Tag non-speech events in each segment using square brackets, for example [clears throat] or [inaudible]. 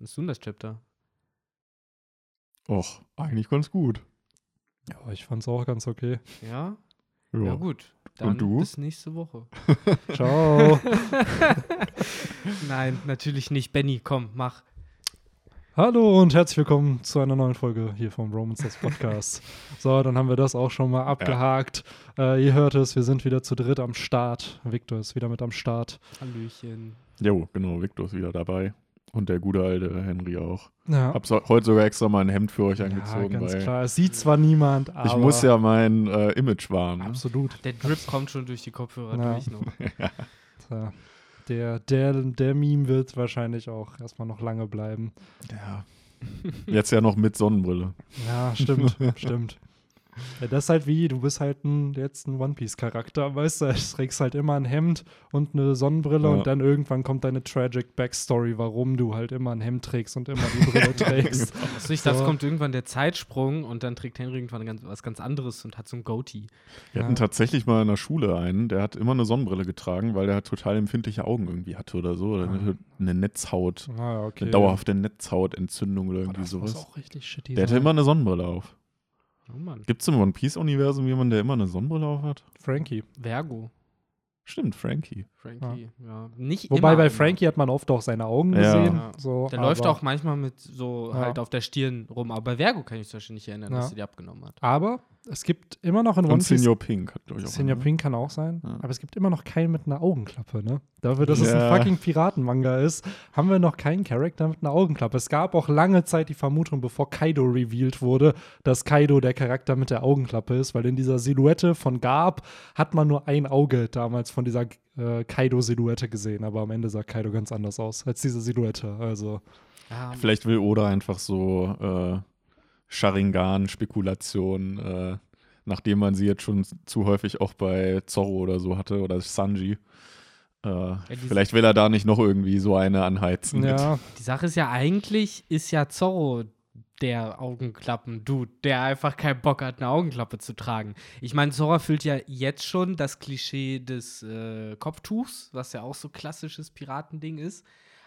fandest du denn das Chapter? Och, eigentlich ganz gut. Ja, ich fand's auch ganz okay. Ja? Ja. Ja, gut. Dann du? bis nächste Woche. [laughs] Ciao. [laughs] Nein, natürlich nicht. Benny, komm, mach. Hallo und herzlich willkommen zu einer neuen Folge hier vom Romans das Podcast. [laughs] so, dann haben wir das auch schon mal abgehakt. Äh, ihr hört es, wir sind wieder zu dritt am Start. Victor ist wieder mit am Start. Hallöchen. Jo, genau, Victor ist wieder dabei. Und der gute alte Henry auch. Ja, Hab so, heute sogar extra mal ein Hemd für euch ja angezogen, ganz weil klar. Es sieht zwar niemand, aber ich muss ja mein äh, Image wahren. Ne? absolut. Der Drip kommt schon durch die Kopfhörer Ja. durch noch. [laughs] Ja. Der, der, der Meme wird wahrscheinlich auch erstmal noch lange bleiben. Ja. Jetzt ja noch mit Sonnenbrille. Ja, stimmt, [laughs] stimmt. Ja, das ist halt wie, du bist halt ein, jetzt ein One-Piece-Charakter, weißt du, du trägst halt immer ein Hemd und eine Sonnenbrille Ja. und dann irgendwann kommt deine tragic Backstory, warum du halt immer ein Hemd trägst und immer die Brille [laughs] trägst. Also ich dachte, So. es kommt irgendwann der Zeitsprung und dann trägt Henry irgendwann ganz, was ganz anderes und hat so ein Goatee. Wir Ja. hatten tatsächlich mal in der Schule einen, der hat immer eine Sonnenbrille getragen, weil der halt total empfindliche Augen irgendwie hatte oder so. Oder Ah. eine, Netzhaut, Ah, okay. eine dauerhafte Netzhautentzündung oder irgendwie das muss sowas. auch richtig shitty Der hatte immer eine Sonnenbrille auf. Oh Mann. Gibt es im One Piece-Universum jemanden, der immer eine Sonnenbrille auf hat? Frankie. Vergo. Stimmt, Frankie. Frankie, ja. Nicht Wobei immer, bei Frankie hat man oft auch seine Augen Ja. gesehen. Ja. So, Der läuft auch manchmal mit so Ja. halt auf der Stirn rum. Aber bei Vergo kann ich zum Beispiel nicht erinnern, Ja. dass sie die abgenommen hat. Aber es gibt immer noch in One Und Piece Senior Pink hat, glaube ich, auch. Senior einen, Pink kann auch sein, Ja. aber es gibt immer noch keinen mit einer Augenklappe, ne? Dafür, dass es Ja. ein fucking Piratenmanga ist, haben wir noch keinen Charakter mit einer Augenklappe. Es gab auch lange Zeit die Vermutung, bevor Kaido revealed wurde, dass Kaido der Charakter mit der Augenklappe ist, weil in dieser Silhouette von Garb hat man nur ein Auge damals von dieser äh, Kaido-Silhouette gesehen, aber am Ende sah Kaido ganz anders aus als diese Silhouette. Also, Ja, Vielleicht will Oda einfach so äh, Sharingan-Spekulation, äh, nachdem man sie jetzt schon zu häufig auch bei Zorro oder so hatte oder Sanji. Äh, die- vielleicht will er da nicht noch irgendwie so eine anheizen. mit. ja, Die Sache ist ja eigentlich, ist ja Zorro der Augenklappen-Dude, der einfach keinen Bock hat, eine Augenklappe zu tragen. Ich meine, Zorro erfüllt ja jetzt schon das Klischee des äh, Kopftuchs, was ja auch so klassisches Piratending ist.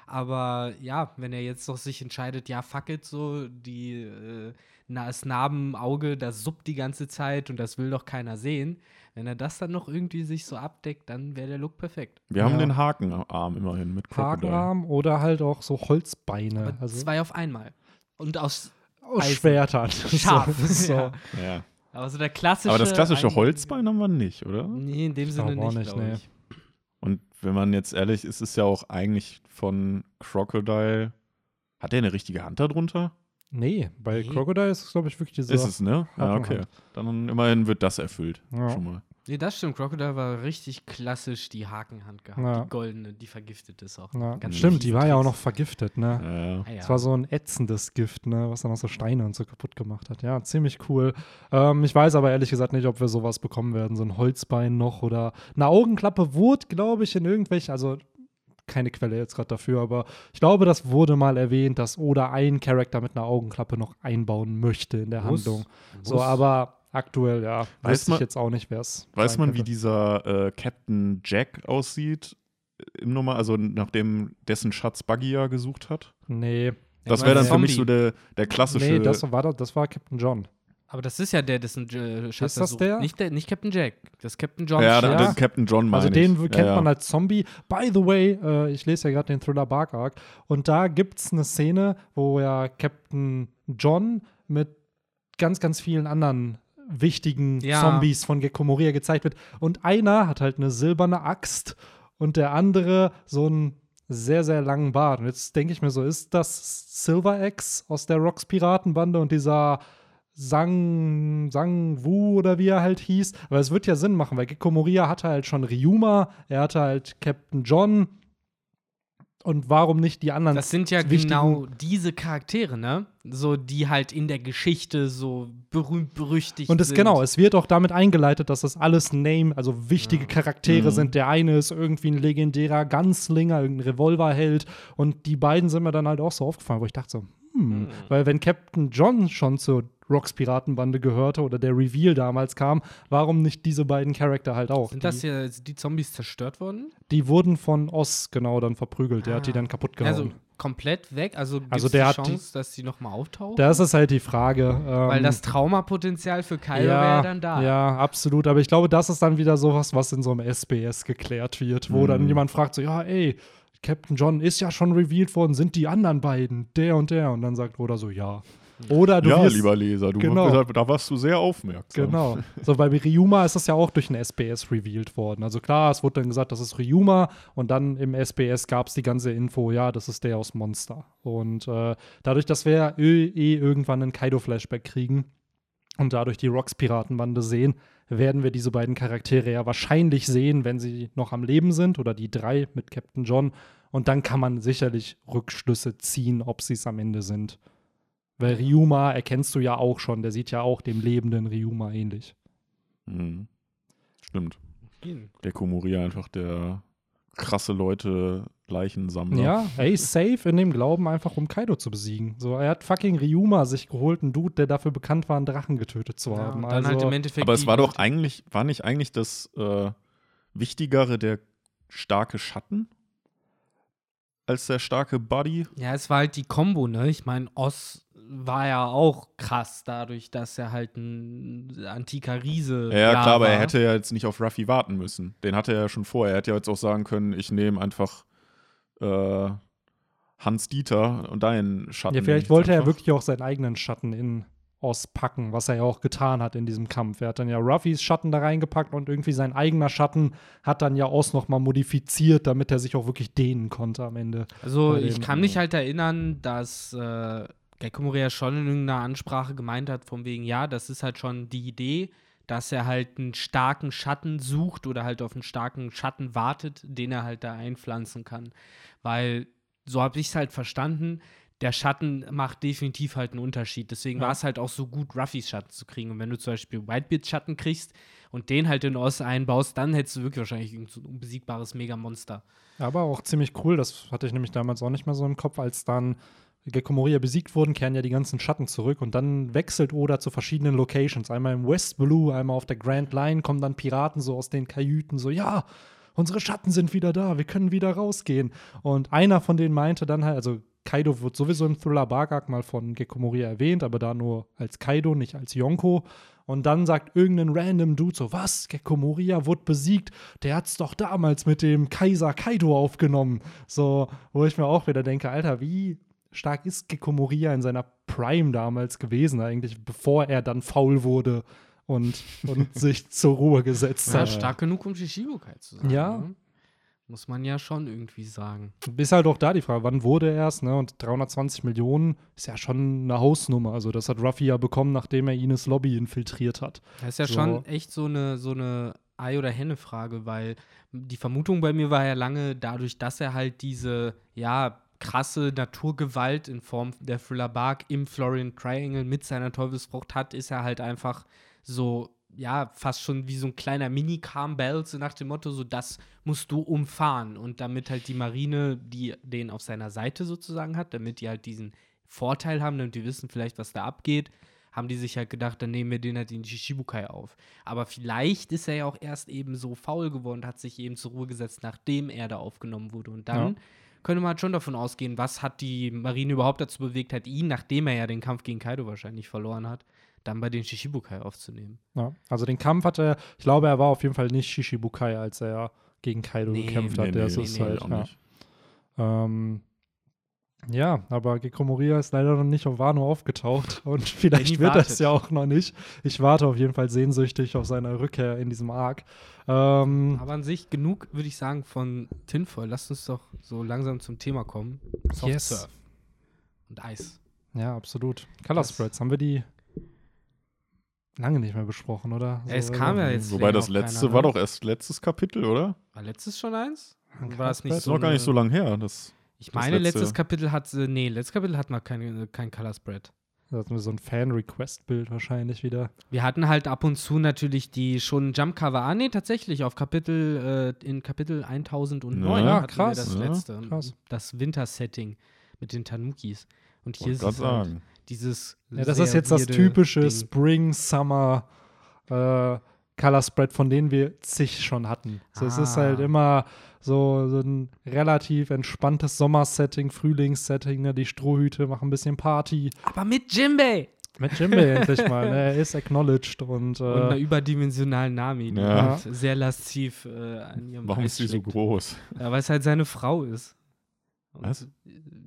Aber ja, wenn er jetzt doch sich entscheidet, ja, fuck it, so, die, äh, na, das Narbenauge, das suppt die ganze Zeit und das will doch keiner sehen. Wenn er das dann noch irgendwie sich so abdeckt, dann wäre der Look perfekt. Wir haben Ja. den Hakenarm immerhin mit Crocodile. Hakenarm oder halt auch so Holzbeine. Aber Also zwei auf einmal. Und aus aus. Schwertern. [laughs] Scharf. so, [laughs] so. Ja. Ja. Aber so der klassische. Aber das klassische ein- Holzbein haben wir nicht, oder? Nee, in dem Sinne nicht, nicht, nee. ich. Wenn man jetzt ehrlich ist, ist ja auch eigentlich von Crocodile. Hat der eine richtige Hand darunter? Nee, bei Nee. Crocodile ist es, glaube ich, wirklich diese. Ist es, ne? Ja, okay. Dann immerhin wird das erfüllt. Ja. Schon mal. Nee, das stimmt. Crocodile war richtig klassisch die Hakenhand gehabt. Ja. Die goldene, die vergiftet ist auch. Ja, Ganz stimmt, die war ja auch noch vergiftet, ne? Ja. Ah, ja. Es war so ein ätzendes Gift, ne, was dann auch so Steine und so kaputt gemacht hat. Ja, ziemlich cool. Ähm, ich weiß aber ehrlich gesagt nicht, ob wir sowas bekommen werden, so ein Holzbein noch oder eine Augenklappe wurde, glaube ich, in irgendwelchen, also keine Quelle jetzt gerade dafür, aber ich glaube, das wurde mal erwähnt, dass Oda einen Charakter mit einer Augenklappe noch einbauen möchte in der Muss. Handlung. So, Muss. aber aktuell, ja, Weiß weiß ich man- jetzt auch nicht, wer es Weiß man, wie könnte. dieser äh, Captain Jack aussieht? Im Nummer, also nachdem dessen Schatz Buggy ja gesucht hat? Nee, Das wäre dann für mich so der, der klassische. nee, das war, das war Captain John. Aber das ist ja der, dessen äh, Schatz Ist das sucht. der? Nicht, der? nicht Captain Jack. Das ist Captain John. ja, Ja. den Captain John meine Also den ich. kennt ja, man ja. als Zombie. By the way, äh, ich lese ja gerade den Thriller Bark Arc und da gibt es eine Szene, wo ja Captain John mit ganz, ganz vielen anderen wichtigen Ja. Zombies von Gecko Moria gezeigt wird. Und einer hat halt eine silberne Axt und der andere so einen sehr, sehr langen Bart. Und jetzt denke ich mir so, ist das Silver Axe aus der Rocks Piratenbande und dieser Sang, Sang Wu oder wie er halt hieß. Aber es wird ja Sinn machen, weil Gecko Moria hatte halt schon Ryuma, er hatte halt Captain John. Und warum nicht die anderen? Das sind ja genau diese Charaktere, ne? So, die halt in der Geschichte so berühmt, berüchtigt Und es sind. genau, es wird auch damit eingeleitet, dass das alles Name, also wichtige Ja. Charaktere Mhm. sind. Der eine ist irgendwie ein legendärer Ganzlinger, irgendein Revolverheld. Und die beiden sind mir dann halt auch so aufgefallen, wo ich dachte so, hm, Mhm. weil wenn Captain John schon zur Rocks Piratenbande gehörte oder der Reveal damals kam, warum nicht diese beiden Charakter halt auch? Sind die, das ja sind die Zombies zerstört worden? die wurden von Oz genau dann verprügelt, der hat die Ah. dann kaputt gehauen. Also, komplett weg? Also gibt Also es der die hat die- Chance, dass die nochmal auftauchen? Das ist halt die Frage. Weil ähm, das Traumapotenzial für Kylo wäre ja, dann da. Ja, absolut. Aber ich glaube, das ist dann wieder sowas, was in so einem SBS geklärt wird, wo dann Mhm. jemand fragt so, ja, ey, Captain John ist ja schon revealed worden, sind die anderen beiden, der und der? Und dann sagt Oda so, ja. Oder du ja, wirst, lieber Leser, du Genau. da, da warst du sehr aufmerksam. Genau. [laughs] So, bei Ryuma ist das ja auch durch ein SBS revealed worden. Also klar, es wurde dann gesagt, das ist Ryuma und dann im SBS gab es die ganze Info, ja, das ist der aus Monster. Und äh, dadurch, dass wir eh eh irgendwann einen Kaido-Flashback kriegen und dadurch die Rocks-Piratenbande sehen, werden wir diese beiden Charaktere ja wahrscheinlich sehen, wenn sie noch am Leben sind oder die drei mit Captain John. Und dann kann man sicherlich Rückschlüsse ziehen, ob sie es am Ende sind. Weil Ryuma erkennst du ja auch schon, der sieht ja auch dem lebenden Ryuma ähnlich. Mhm. Stimmt. Hm. Gecko Moria einfach der krasse Leute Leichensammler. Ja, ey, safe in dem Glauben, einfach um Kaido zu besiegen. So, er hat fucking Ryuma sich geholt, einen Dude, der dafür bekannt war, einen Drachen getötet zu Ja, haben. dann also, halt im Endeffekt. Aber es war doch eigentlich, war nicht eigentlich das äh, Wichtigere der starke Schatten als der starke Buddy? Ja, es war halt die Kombo, ne? Ich meine, Oz war ja auch krass dadurch, dass er halt ein antiker Riese Ja, klar, aber er war. hätte ja jetzt nicht auf Ruffy warten müssen. Den hatte er ja schon vorher. Er hätte ja jetzt auch sagen können, ich nehme einfach äh, Hans Dieter und deinen Schatten. ja, vielleicht ich wollte er einfach. wirklich auch seinen eigenen Schatten in Oz packen, was er ja auch getan hat in diesem Kampf. Er hat dann ja Ruffys Schatten da reingepackt und irgendwie sein eigener Schatten hat dann ja Oz noch mal modifiziert, damit er sich auch wirklich dehnen konnte am Ende. Also, ich kann äh, mich halt erinnern, dass äh, Gecko Moria schon in irgendeiner Ansprache gemeint hat, von wegen, ja, das ist halt schon die Idee, dass er halt einen starken Schatten sucht oder halt auf einen starken Schatten wartet, den er halt da einpflanzen kann. Weil, so habe ich es halt verstanden, der Schatten macht definitiv halt einen Unterschied. Deswegen Ja. war es halt auch so gut, Ruffys Schatten zu kriegen. Und wenn du zum Beispiel Whitebeards Schatten kriegst und den halt in Oz einbaust, dann hättest du wirklich wahrscheinlich irgend so ein unbesiegbares Megamonster. Aber auch ziemlich cool, das hatte ich nämlich damals auch nicht mehr so im Kopf, als dann Gecko Moria besiegt wurden, kehren ja die ganzen Schatten zurück und dann wechselt Oda zu verschiedenen Locations. Einmal im West Blue, einmal auf der Grand Line kommen dann Piraten so aus den Kajüten, so, ja, unsere Schatten sind wieder da, wir können wieder rausgehen. Und einer von denen meinte dann halt, also Kaido wird sowieso im Thriller Bargak mal von Gecko Moria erwähnt, aber da nur als Kaido, nicht als Yonko. Und dann sagt irgendein random Dude so, was, Gecko Moria wurde besiegt, der hat's doch damals mit dem Kaiser Kaido aufgenommen. So, wo ich mir auch wieder denke, Alter, wie stark ist Gecko Moria in seiner Prime damals gewesen eigentlich, bevor er dann faul wurde und, und [laughs] sich zur Ruhe gesetzt Ja, hat. stark genug, um Shishibukai zu sein. Ja. Ne? Muss man ja schon irgendwie sagen. Ist halt auch da die Frage, wann wurde er erst, ne? Und 320 Millionen ist ja schon eine Hausnummer. Also, das hat Ruffy ja bekommen, nachdem er Ines Lobby infiltriert hat. Das ist ja So. schon echt so eine, so eine Ei- oder Henne-Frage, weil die Vermutung bei mir war ja lange dadurch, dass er halt diese, ja, krasse Naturgewalt in Form der Thriller Bark im Florian Triangle mit seiner Teufelsfrucht hat, ist er halt einfach so, ja, fast schon wie so ein kleiner Mini-Carm-Bell, so nach dem Motto, so das musst du umfahren. Und damit halt die Marine, die den auf seiner Seite sozusagen hat, damit die halt diesen Vorteil haben, damit die wissen vielleicht, was da abgeht, haben die sich halt gedacht, dann nehmen wir den halt in Shishibukai auf. Aber vielleicht ist er ja auch erst eben so faul geworden, hat sich eben zur Ruhe gesetzt, nachdem er da aufgenommen wurde. Und dann Ja. könnte man halt schon davon ausgehen, was hat die Marine überhaupt dazu bewegt hat, ihn, nachdem er ja den Kampf gegen Kaido wahrscheinlich verloren hat, dann bei den Shishibukai aufzunehmen. Ja. Also, den Kampf hat er, ich glaube, er war auf jeden Fall nicht Shishibukai, als er gegen Kaido Nee, gekämpft nee, hat. das nee, ist nee, halt, auch ja. nicht. Ähm, ja, aber Gecko Moria ist leider noch nicht auf Wano aufgetaucht [laughs] und vielleicht wird das wartet. ja auch noch nicht. Ich warte auf jeden Fall sehnsüchtig auf seine Rückkehr in diesem Arc. Ähm, Aber an sich genug, würde ich sagen, von Tinfoil. Lasst uns doch so langsam zum Thema kommen. Soft Yes. Surf und Eis. ja, absolut. Color Das- Spreads, haben wir die lange nicht mehr besprochen, oder? Ja, es So, kam ja äh, jetzt Wobei das letzte keiner, war ne? doch erst letztes Kapitel, oder? War letztes schon eins? War das nicht Das ist so noch gar nicht so lang her. Das, Ich das meine, letzte- letztes Kapitel hat, äh, nee, letztes Kapitel hat man kein, kein Color Spread. Da hatten wir so ein Fan-Request-Bild wahrscheinlich wieder. Wir hatten halt ab und zu natürlich die schon Jump-Cover. Ah, nee, tatsächlich, auf Kapitel, äh, in Kapitel 1009 Ja, hatten krass. wir das Ja, letzte. krass. Das Winter-Setting mit den Tanukis. Und hier ist es halt sagen. Dieses Ja, das sehr ist jetzt das typische Ding. Spring, Summer, äh, Color Spread, von denen wir zig schon hatten. So, Es ist Ah. halt immer so, so ein relativ entspanntes Sommersetting, Frühlingssetting. Ne? Die Strohhüte machen ein bisschen Party. Aber mit Jimbei! Mit Jimbei [laughs] endlich mal. Ne? Er ist acknowledged und, Und einer äh, überdimensionalen Nami, die Ja. halt sehr lasziv äh, an ihrem Warum Hals ist die so groß? Ja, weil es halt seine Frau ist. Und, Was? äh,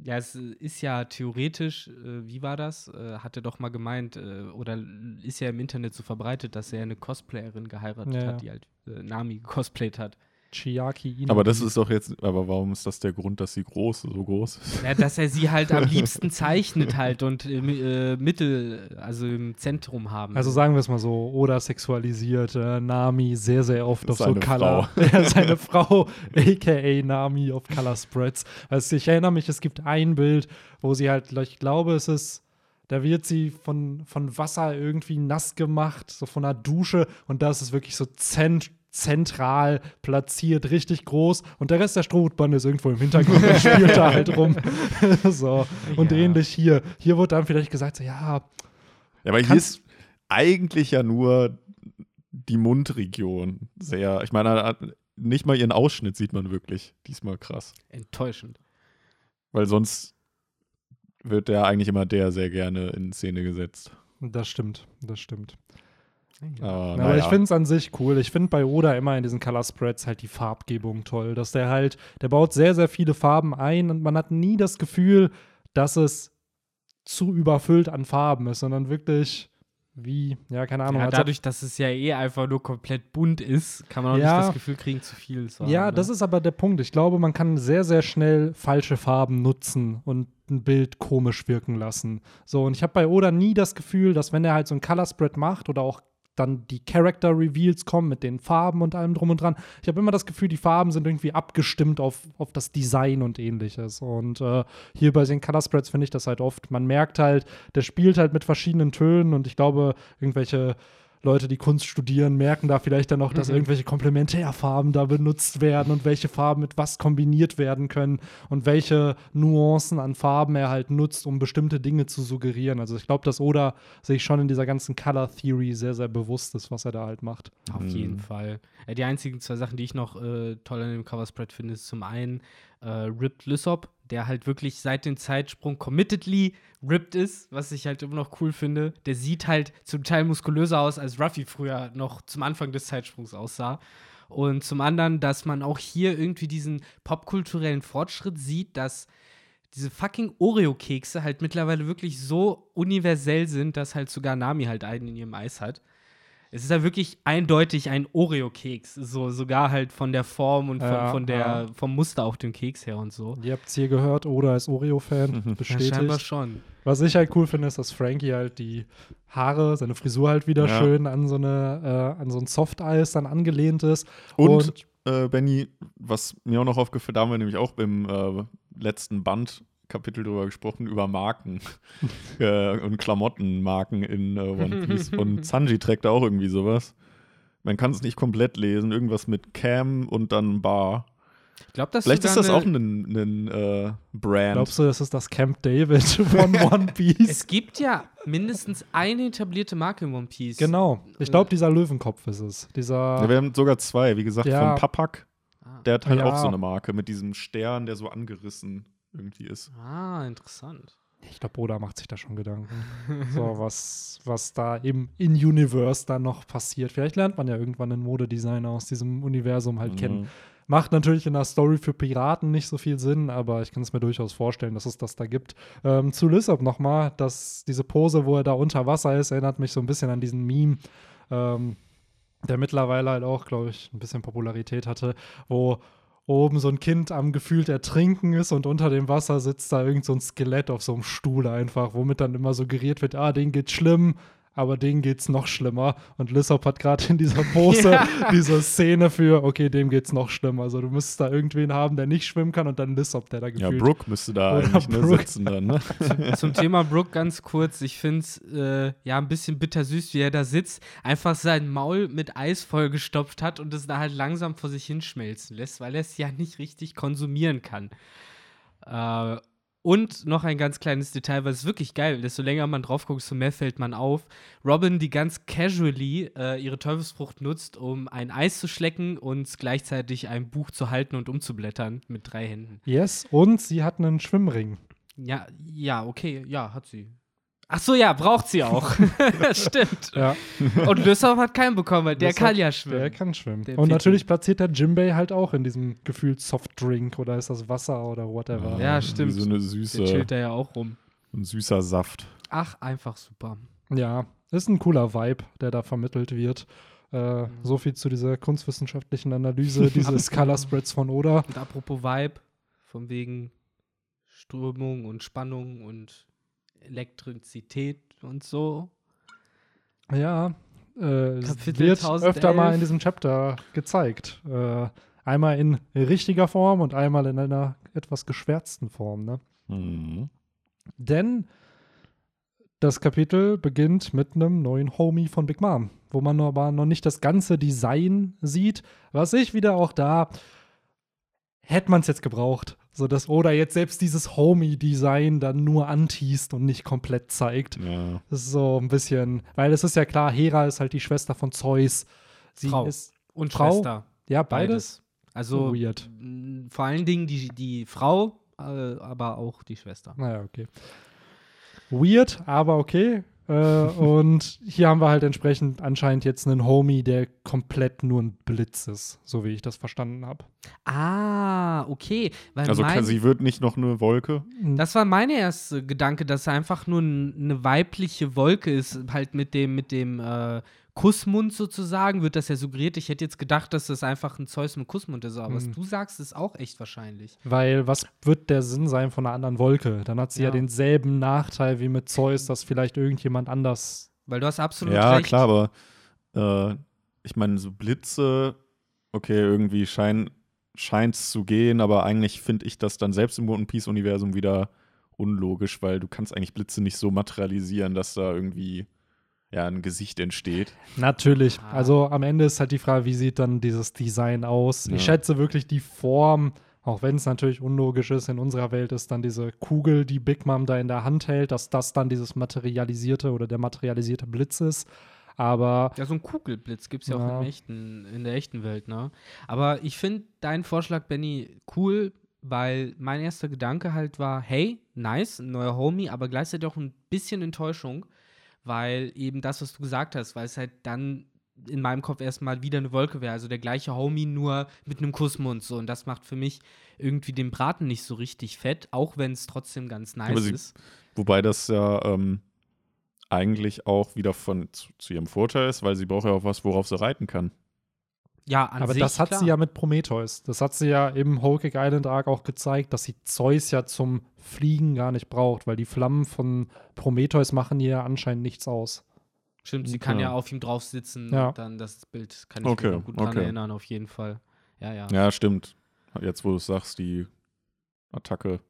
Ja, es ist ja theoretisch, äh, wie war das? Äh, hat er doch mal gemeint, äh, oder ist ja im Internet so verbreitet, dass er eine Cosplayerin geheiratet Ja, ja. hat, die halt äh, Nami gecosplayt hat. Chiaki Ino. Aber das ist doch jetzt, aber warum ist das der Grund, dass sie groß, so groß ist? Ja, dass er sie halt am [laughs] liebsten zeichnet halt und im äh, Mittel, also im Zentrum haben. Also sagen wir es mal so, oder sexualisiert äh, Nami sehr, sehr oft auf so Seine Color. [laughs] Ja, seine Frau, aka Nami auf Color Spreads. Also ich erinnere mich, es gibt ein Bild, wo sie halt, ich glaube, es ist, da wird sie von, von Wasser irgendwie nass gemacht, so von einer Dusche und da ist es wirklich so zent zentral platziert, richtig groß und der Rest der Strohhutbande ist irgendwo im Hintergrund und spielt da halt rum. [laughs] so. Und Ja. ähnlich hier. Hier wird dann vielleicht gesagt, so, ja, Ja, aber hier ist eigentlich ja nur die Mundregion sehr. Ich meine, nicht mal ihren Ausschnitt sieht man wirklich. Diesmal krass. enttäuschend. Weil sonst wird der eigentlich immer der sehr gerne in Szene gesetzt. das stimmt, das stimmt. Aber, Ja, aber naja. ich finde es an sich cool. Ich finde bei Oda immer in diesen Color Spreads halt die Farbgebung toll. Dass der halt, der baut sehr, sehr viele Farben ein und man hat nie das Gefühl, dass es zu überfüllt an Farben ist, sondern wirklich wie, ja, keine Ahnung. Ja, dadurch, dass es ja eh einfach nur komplett bunt ist, kann man auch Ja. nicht das Gefühl kriegen, zu viel zu ja, haben, das ne? ist aber der Punkt. Ich glaube, man kann sehr, sehr schnell falsche Farben nutzen und ein Bild komisch wirken lassen. So, und ich habe bei Oda nie das Gefühl, dass wenn er halt so ein Color Spread macht oder auch dann die Character Reveals kommen mit den Farben und allem drum und dran. Ich habe immer das Gefühl, die Farben sind irgendwie abgestimmt auf, auf das Design und ähnliches. Und äh, hier bei den Color Spreads finde ich das halt oft. Man merkt halt, der spielt halt mit verschiedenen Tönen und ich glaube, irgendwelche Leute, die Kunst studieren, merken da vielleicht dann auch, dass Mhm. irgendwelche Komplementärfarben da benutzt werden und welche Farben mit was kombiniert werden können und welche Nuancen an Farben er halt nutzt, um bestimmte Dinge zu suggerieren. Also ich glaube, dass Oda sich schon in dieser ganzen Color Theory sehr, sehr bewusst ist, was er da halt macht. Auf Mhm. jeden Fall. Die einzigen zwei Sachen, die ich noch äh, toll an dem Cover-Spread finde, ist zum einen äh, Ripped Lysop, der halt wirklich seit dem Zeitsprung committedly ripped ist, was ich halt immer noch cool finde. Der sieht halt zum Teil muskulöser aus, als Ruffy früher noch zum Anfang des Zeitsprungs aussah. Und zum anderen, dass man auch hier irgendwie diesen popkulturellen Fortschritt sieht, dass diese fucking Oreo-Kekse halt mittlerweile wirklich so universell sind, dass halt sogar Nami halt einen in ihrem Eis hat. Es ist ja wirklich eindeutig ein Oreo-Keks, so sogar halt von der Form und von, Ja, von der, ja. vom Muster auf dem Keks her und so. Ihr habt es hier gehört, Oda ist Oreo-Fan, [laughs] Ja, scheinbar bestätigt. schon. Was ich halt cool finde, ist, dass Frankie halt die Haare, seine Frisur halt wieder Ja. schön an so eine, äh, an so ein Softeis dann angelehnt ist. Und, äh, Benny, was mir auch noch aufgefallen, da haben wir nämlich auch im äh, letzten Band Kapitel drüber gesprochen, über Marken [laughs] äh, und Klamottenmarken in äh, One Piece. und [laughs] Sanji trägt da auch irgendwie sowas. Man kann es nicht komplett lesen, irgendwas mit Cam und dann Bar. Ich glaube, das Vielleicht ist das auch ein, ein äh, Brand. Glaubst du, das ist das Camp David [laughs] von One Piece? Es gibt ja mindestens eine etablierte Marke in One Piece. genau. Ich glaube, dieser Löwenkopf ist es. Dieser. ja, wir haben sogar zwei, wie gesagt, Ja. von Papak. Ah, Der hat halt Ja. auch so eine Marke mit diesem Stern, der so angerissen irgendwie ist. ah interessant. ich glaube, Oda macht sich da schon Gedanken. so, [laughs] was, was da im In-Universe dann noch passiert. Vielleicht lernt man ja irgendwann einen Modedesigner aus diesem Universum halt kennen. Mhm. Macht natürlich in der Story für Piraten nicht so viel Sinn, aber ich kann es mir durchaus vorstellen, dass es das da gibt. Ähm, zu Lissab nochmal, dass diese Pose, wo er da unter Wasser ist, erinnert mich so ein bisschen an diesen Meme, ähm, der mittlerweile halt auch, glaube ich, ein bisschen Popularität hatte, wo oben so ein Kind am gefühlt ertrinken ist und unter dem Wasser sitzt da irgend so ein Skelett auf so einem Stuhl einfach, womit dann immer suggeriert wird, ah, denen geht's schlimm, aber denen geht's noch schlimmer. Und Lissop hat gerade in dieser Pose [laughs] Ja. diese Szene für, okay, dem geht's noch schlimmer. Also du müsstest da irgendwen haben, der nicht schwimmen kann und dann Lissop, der da Ja, gefühlt Brooke müsste da Oder eigentlich ne, Brooke. sitzen dann, ne? [laughs] Zum Thema Brooke ganz kurz. Ich finde es äh, ja ein bisschen bittersüß, wie er da sitzt, einfach sein Maul mit Eis vollgestopft hat und es da halt langsam vor sich hinschmelzen lässt, weil er es ja nicht richtig konsumieren kann. Äh, Und noch ein ganz kleines Detail, was wirklich geil, desto länger man drauf guckt, desto mehr fällt man auf. Robin, die ganz casually äh, ihre Teufelsfrucht nutzt, um ein Eis zu schlecken und gleichzeitig ein Buch zu halten und umzublättern mit drei Händen. Yes, und sie hat einen Schwimmring. Ja, ja, okay, ja, hat sie. Ach so, ja, braucht sie auch. [laughs] [laughs] Stimmt. Ja, Und Lysop hat keinen bekommen, weil der Lysop, kann ja schwimmen. der kann schwimmen. Der und natürlich platziert der Jimbei halt auch in diesem gefühlt Softdrink oder ist das Wasser oder whatever. Ja, wie stimmt. So eine der süße, chillt da ja auch rum. ein süßer Saft. Ach, einfach super. Ja, ist ein cooler Vibe, der da vermittelt wird. Mhm. Äh, so viel zu dieser kunstwissenschaftlichen Analyse [laughs] dieses Color Spreads von Oda. Und apropos Vibe, von wegen Strömung und Spannung und Elektrizität und so. Ja, äh, wird 1011. öfter mal in diesem Chapter gezeigt. Äh, einmal in richtiger Form und einmal in einer etwas geschwärzten Form. Ne? Mhm. Denn das Kapitel beginnt mit einem neuen Homie von Big Mom, wo man aber noch nicht das ganze Design sieht, was ich wieder auch da hätte man es jetzt gebraucht. So dass Oda jetzt selbst dieses Homie-Design dann nur anteast und nicht komplett zeigt. Ja. Das ist so ein bisschen, weil es ist ja klar, Hera ist halt die Schwester von Zeus. Sie Frau. ist Und Frau? Schwester. ja beides. Also Weird. vor allen Dingen die, die Frau, äh, aber auch die Schwester. Naja, okay. Weird, aber okay. Äh, und hier haben wir halt entsprechend anscheinend jetzt einen Homie, der komplett nur ein Blitz ist, so wie ich das verstanden habe. Ah, okay. Weil Also mein, kann, sie wird nicht noch eine Wolke. Das war mein erster Gedanke, dass er einfach nur eine weibliche Wolke ist, halt mit dem, mit dem äh, Kussmund sozusagen, wird das ja suggeriert. Ich hätte jetzt gedacht, dass das einfach ein Zeus mit Kussmund ist, aber was Mhm. du sagst, ist auch echt wahrscheinlich. Weil was wird der Sinn sein von einer anderen Wolke? Dann hat sie ja, Ja. denselben Nachteil wie mit Zeus, dass vielleicht irgendjemand anders. Weil du hast absolut Ja, recht. klar, aber äh, ich meine, so Blitze, okay, irgendwie scheint es zu gehen, aber eigentlich finde ich das dann selbst im One Piece-Universum wieder unlogisch, weil du kannst eigentlich Blitze nicht so materialisieren, dass da irgendwie ja ein Gesicht entsteht. Natürlich. Ah. Also am Ende ist halt die Frage, wie sieht dann dieses Design aus? Ja. Ich schätze wirklich die Form, auch wenn es natürlich unlogisch ist, in unserer Welt ist dann diese Kugel, die Big Mom da in der Hand hält, dass das dann dieses materialisierte oder der materialisierte Blitz ist. Aber Ja, so ein Kugelblitz gibt es ja, Ja. auch im echten, in der echten Welt, ne? Aber ich finde deinen Vorschlag, Benny, cool, weil mein erster Gedanke halt war, hey, nice, ein neuer Homie, aber gleichzeitig auch ein bisschen Enttäuschung, weil eben das, was du gesagt hast, weil es halt dann in meinem Kopf erstmal wieder eine Wolke wäre, also der gleiche Homie, nur mit einem Kussmund so. Und das macht für mich irgendwie den Braten nicht so richtig fett, auch wenn es trotzdem ganz nice sie- ist. Wobei das ja ähm, eigentlich auch wieder von zu, zu ihrem Vorteil ist, weil sie braucht ja auch was, worauf sie reiten kann. Ja, an Aber sich, das hat klar. sie ja mit Prometheus. Das hat sie ja im Whole Cake Island Arc auch gezeigt, dass sie Zeus ja zum Fliegen gar nicht braucht, weil die Flammen von Prometheus machen ihr anscheinend nichts aus. Stimmt, sie kann Ja. ja auf ihm drauf sitzen Ja. und dann das Bild kann ich Okay, mich noch gut dran okay. erinnern, auf jeden Fall. Ja, ja. Ja, stimmt. Jetzt, wo du es sagst, die Attacke.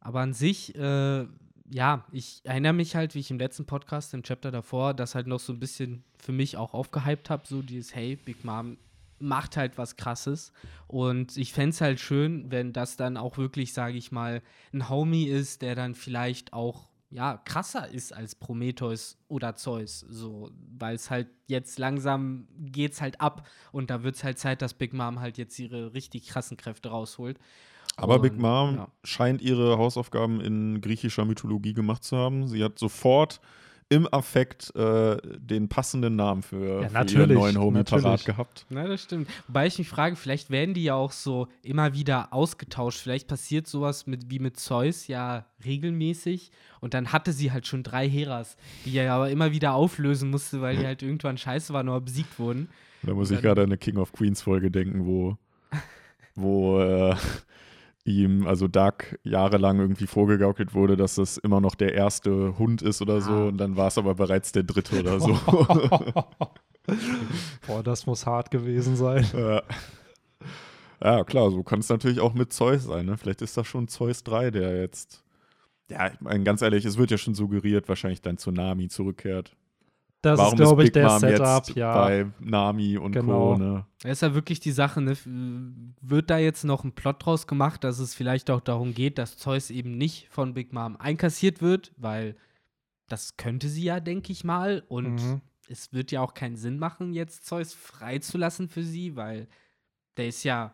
Aber an sich, äh, ja, ich erinnere mich halt, wie ich im letzten Podcast, im Chapter davor, das halt noch so ein bisschen für mich auch aufgehypt habe, so dieses, hey, Big Mom macht halt was Krasses. Und ich fände es halt schön, wenn das dann auch wirklich, sage ich mal, ein Homie ist, der dann vielleicht auch ja, krasser ist als Prometheus oder Zeus, so, weil es halt jetzt langsam geht's halt ab und da wird es halt Zeit, dass Big Mom halt jetzt ihre richtig krassen Kräfte rausholt. Aber Big Und, Mom ja. scheint ihre Hausaufgaben in griechischer Mythologie gemacht zu haben. Sie hat sofort im Affekt äh, den passenden Namen für, Ja, für ihren neuen Homie natürlich. parat gehabt. Na, das stimmt. Wobei ich mich frage, vielleicht werden die ja auch so immer wieder ausgetauscht. Vielleicht passiert sowas mit, wie mit Zeus ja regelmäßig. Und dann hatte sie halt schon drei Heras, die er aber immer wieder auflösen musste, weil die halt irgendwann scheiße waren oder besiegt wurden. Da muss ich gerade an eine King of Queens Folge denken, wo, wo äh, ihm, also Doug, jahrelang irgendwie vorgegaukelt wurde, dass das immer noch der erste Hund ist oder so. Ah. Und dann war es aber bereits der dritte oder so. [laughs] Boah, das muss hart gewesen sein. Ja. ja, klar, so kann es natürlich auch mit Zeus sein. Ne? Vielleicht ist das schon Zeus 3, der jetzt. Ja, ich meine, ganz ehrlich, es wird ja schon suggeriert, wahrscheinlich dann Tsunami zurückkehrt. Das Warum ist, glaube ich, Big der Mom Setup, jetzt ja. bei Nami und Genau. Co. Ne? Das ist ja wirklich die Sache, ne? Wird da jetzt noch ein Plot draus gemacht, dass es vielleicht auch darum geht, dass Zeus eben nicht von Big Mom einkassiert wird, weil das könnte sie ja, denke ich mal. Und Mhm. es wird ja auch keinen Sinn machen, jetzt Zeus freizulassen für sie, weil der ist ja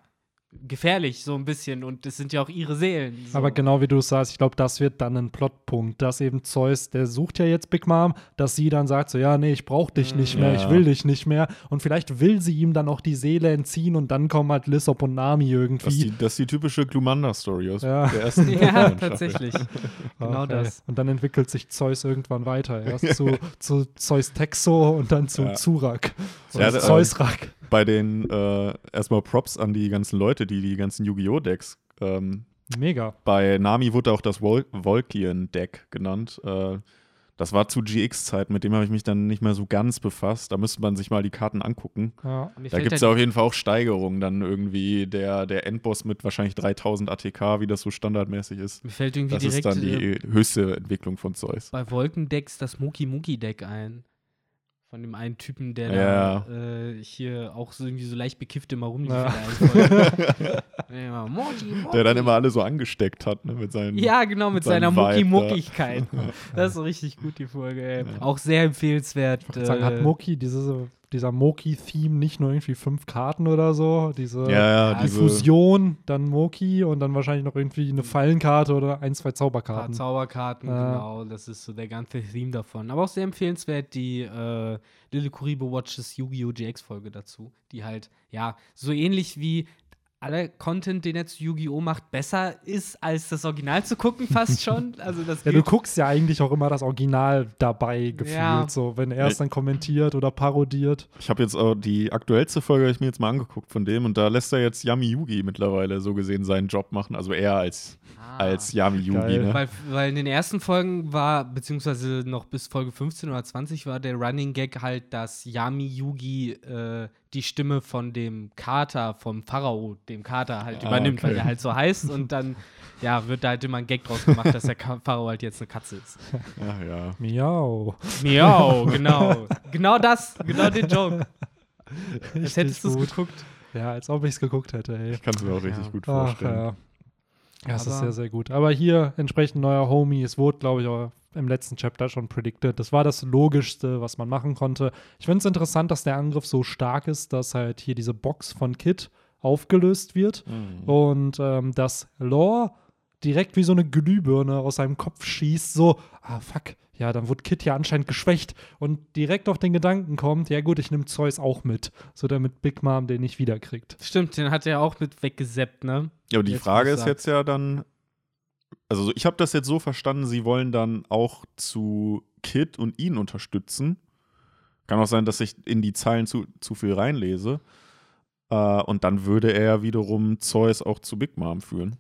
gefährlich so ein bisschen und das sind ja auch ihre Seelen. So. Aber genau wie du es sagst, ich glaube, das wird dann ein Plotpunkt, dass eben Zeus, der sucht ja jetzt Big Mom, dass sie dann sagt so, ja, nee, ich brauch dich nicht mehr, Ja. ich will dich nicht mehr. Und vielleicht will sie ihm dann auch die Seele entziehen und dann kommen halt Lissop und Nami Das ist irgendwie. die, das ist die typische Glumanda-Story aus Ja. der ersten [laughs] ja, tatsächlich. [laughs] genau ey. das. Und dann entwickelt sich Zeus irgendwann weiter. Erst [laughs] zu, zu Zeus Texo und dann zu Ja. Zurak. Ja, Zeusrak. Bei den äh, erstmal Props an die ganzen Leute, die die ganzen Yu-Gi-Oh! Decks. Ähm, Mega. bei Nami wurde auch das Vol Volkian-Deck genannt. Äh, das war zu GX-Zeit, mit dem habe ich mich dann nicht mehr so ganz befasst. Da müsste man sich mal die Karten angucken. Ja. Da gibt es ja auf jeden Fall auch Steigerungen. Dann irgendwie der, der Endboss mit wahrscheinlich 3000 ATK, wie das so standardmäßig ist. Mir fällt irgendwie Das ist direkt dann die äh, höchste Entwicklung von Zeus. bei Wolkendecks das Muki Muki Deck ein. Von dem einen Typen, der Ja. da äh, hier auch so irgendwie so leicht bekifft immer rumlief. Ja. [laughs] Der dann immer alle so angesteckt hat, ne, mit seinen. Ja, genau, mit seinem seiner. Mucki-Muckigkeit. [laughs] Das ist so richtig gut, die Folge. Ey. Auch sehr empfehlenswert. Ich würd sagen, hat äh, Moki, diese, dieser Moki-Theme nicht nur irgendwie fünf Karten oder so? Diese Ja, ja, Ja, die diese. Fusion, dann Moki und dann wahrscheinlich noch irgendwie eine Fallenkarte oder ein, zwei paar Zauberkarten. Zauberkarten, Ja. genau. Das ist so der ganze Theme davon. Aber auch sehr empfehlenswert die äh, Little Kuribo Watches Yu-Gi-Oh! GX-Folge dazu. Die halt, ja, so ähnlich wie aller Content, den er zu Yu-Gi-Oh! macht, besser ist, als das Original zu gucken, fast schon. [laughs] Also das Ja, du guckst ja eigentlich auch immer das Original dabei gefühlt, Ja. so wenn er es dann kommentiert oder parodiert. Ich habe jetzt auch die aktuellste Folge hab ich mir jetzt mal angeguckt von dem und da lässt er jetzt Yami Yugi mittlerweile so gesehen seinen Job machen. Also er als, Ah. als Yami Yugi. Ne? Weil, weil in den ersten Folgen war, beziehungsweise noch bis Folge 15 oder 20 war der Running Gag halt, dass Yami Yugi äh, die Stimme von dem Kater, vom Pharao, dem Kater halt Ah, übernimmt, weil okay. der halt so heißt und dann ja, wird da halt immer ein Gag draus gemacht, dass der Pharao halt jetzt eine Katze ist. Ach ja. Miau. Miau, [laughs] genau. genau das, genau den Joke. Als Richtig hättest du es gut. geguckt. Ja, als ob ich es geguckt hätte, ey. Ich kann es mir auch richtig Ja. gut Ach vorstellen. ja. Ja, es ist sehr, sehr gut. Aber hier entsprechend neuer Homie. Es wurde, glaube ich, auch im letzten Chapter schon predicted. Das war das Logischste, was man machen konnte. Ich finde es interessant, dass der Angriff so stark ist, dass halt hier diese Box von Kit aufgelöst wird Mhm. und ähm, dass Lore direkt wie so eine Glühbirne aus seinem Kopf schießt. So, ah, fuck. Ja, dann wurde Kit ja anscheinend geschwächt und direkt auf den Gedanken kommt, ja gut, ich nehme Zeus auch mit, so damit Big Mom den nicht wiederkriegt. Stimmt, den hat er auch mit weggeseppt, ne? Ja, aber die Jetzt, Frage ist jetzt ja dann, also ich habe das jetzt so verstanden, sie wollen dann auch zu Kid und ihn unterstützen. Kann auch sein, dass ich in die Zeilen zu, zu viel reinlese. Äh, und dann würde er wiederum Zeus auch zu Big Mom führen.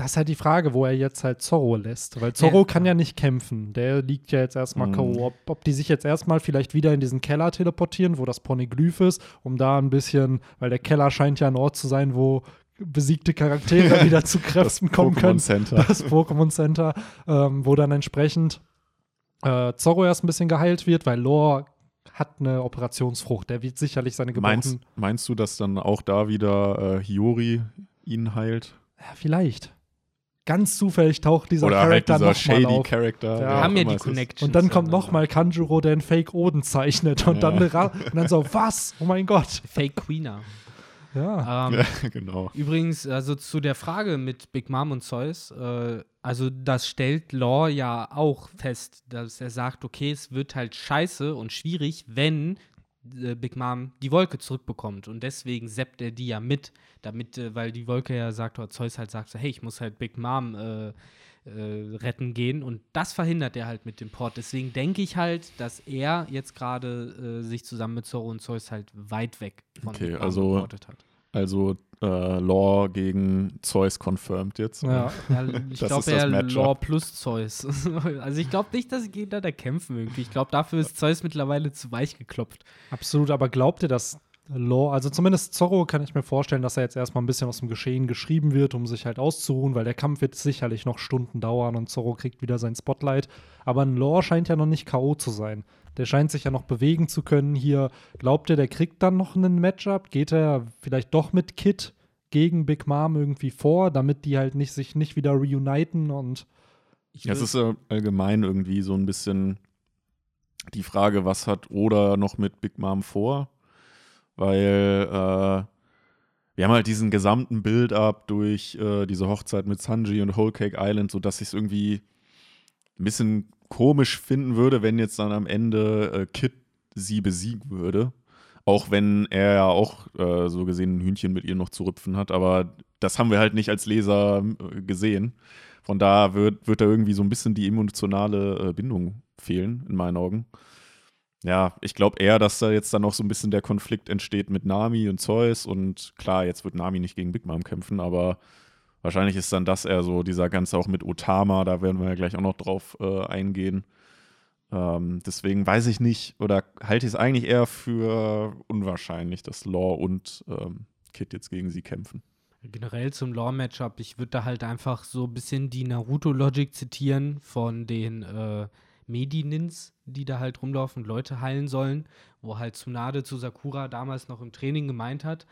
Das ist halt die Frage, wo er jetzt halt Zorro lässt. Weil Zorro Ja. kann ja nicht kämpfen. Der liegt ja jetzt erstmal Mhm. K.O. Ob, ob die sich jetzt erstmal vielleicht wieder in diesen Keller teleportieren, wo das Poneglyph ist, um da ein bisschen, weil der Keller scheint ja ein Ort zu sein, wo besiegte Charaktere [laughs] wieder zu Kräften kommen Pokémon können. Center. Das Pokémon Center, ähm, wo dann entsprechend äh, Zorro erst ein bisschen geheilt wird, weil Lore hat eine Operationsfrucht. Der wird sicherlich seine Meinst, gebrochenen. meinst du, dass dann auch da wieder äh, Hiyori ihn heilt? Ja, vielleicht. Ganz zufällig taucht dieser Oder halt Charakter dieser nochmal shady auf. Charakter. Ja. haben ja die. Connection. Und dann kommt noch mal Kanjuro, der einen Fake Oden zeichnet. Und, Ja. dann, und dann so, was? Oh mein Gott. Fake Queener. Ja. Ähm, Ja, [laughs] genau. Übrigens, also zu der Frage mit Big Mom und Zeus, äh, also das stellt Law ja auch fest, dass er sagt, okay, es wird halt scheiße und schwierig, wenn äh, Big Mom die Wolke zurückbekommt. Und deswegen seppt er die ja mit, damit, äh, weil die Wolke ja sagt, oder Zeus halt sagt so, hey, ich muss halt Big Mom äh, äh, retten gehen. Und das verhindert er halt mit dem Port. Deswegen denke ich halt, dass er jetzt gerade äh, sich zusammen mit Zorro und Zeus halt weit weg von Okay, Big Mom also- geportet hat. Also äh, Law gegen Zeus confirmed jetzt. Ja. Ja, [laughs] ich Das glaube eher. Law plus Zeus. [laughs] also ich glaube nicht, dass sie da kämpfen irgendwie. Ich glaube, dafür ist Zeus mittlerweile zu weich geklopft. Absolut, aber glaubt ihr, dass Law, also zumindest Zorro kann ich mir vorstellen, dass er jetzt erstmal ein bisschen aus dem Geschehen geschrieben wird, um sich halt auszuruhen, weil der Kampf wird sicherlich noch Stunden dauern und Zorro kriegt wieder sein Spotlight. Aber ein Law scheint ja noch nicht K.O. zu sein. Der scheint sich ja noch bewegen zu können hier. Glaubt ihr, der kriegt dann noch einen Matchup? Geht er vielleicht doch mit Kid gegen Big Mom irgendwie vor, damit die halt nicht sich nicht wieder reuniten und ja, es ist allgemein irgendwie so ein bisschen die Frage, was hat Oda noch mit Big Mom vor? Weil äh, wir haben halt diesen gesamten Build-up durch äh, diese Hochzeit mit Sanji und Whole Cake Island, sodass ich es irgendwie ein bisschen komisch finden würde, wenn jetzt dann am Ende äh, Kid sie besiegen würde. Auch wenn er ja auch äh, so gesehen ein Hühnchen mit ihr noch zu rüpfen hat, aber das haben wir halt nicht als Leser äh, gesehen. Von da wird, wird da irgendwie so ein bisschen die emotionale äh, Bindung fehlen, in meinen Augen. Ja, ich glaube eher, dass da jetzt dann noch so ein bisschen der Konflikt entsteht mit Nami und Zeus. Und klar, jetzt wird Nami nicht gegen Big Mom kämpfen, aber wahrscheinlich ist dann das eher so dieser ganze auch mit Otama, da werden wir ja gleich auch noch drauf äh, eingehen. Ähm, deswegen weiß ich nicht oder halte ich es eigentlich eher für unwahrscheinlich, dass Law und ähm, Kid jetzt gegen sie kämpfen. Generell zum Law-Matchup, ich würde da halt einfach so ein bisschen die Naruto-Logic zitieren von den äh, Medinins, die da halt rumlaufen Leute heilen sollen, wo halt Tsunade zu Sakura damals noch im Training gemeint hat,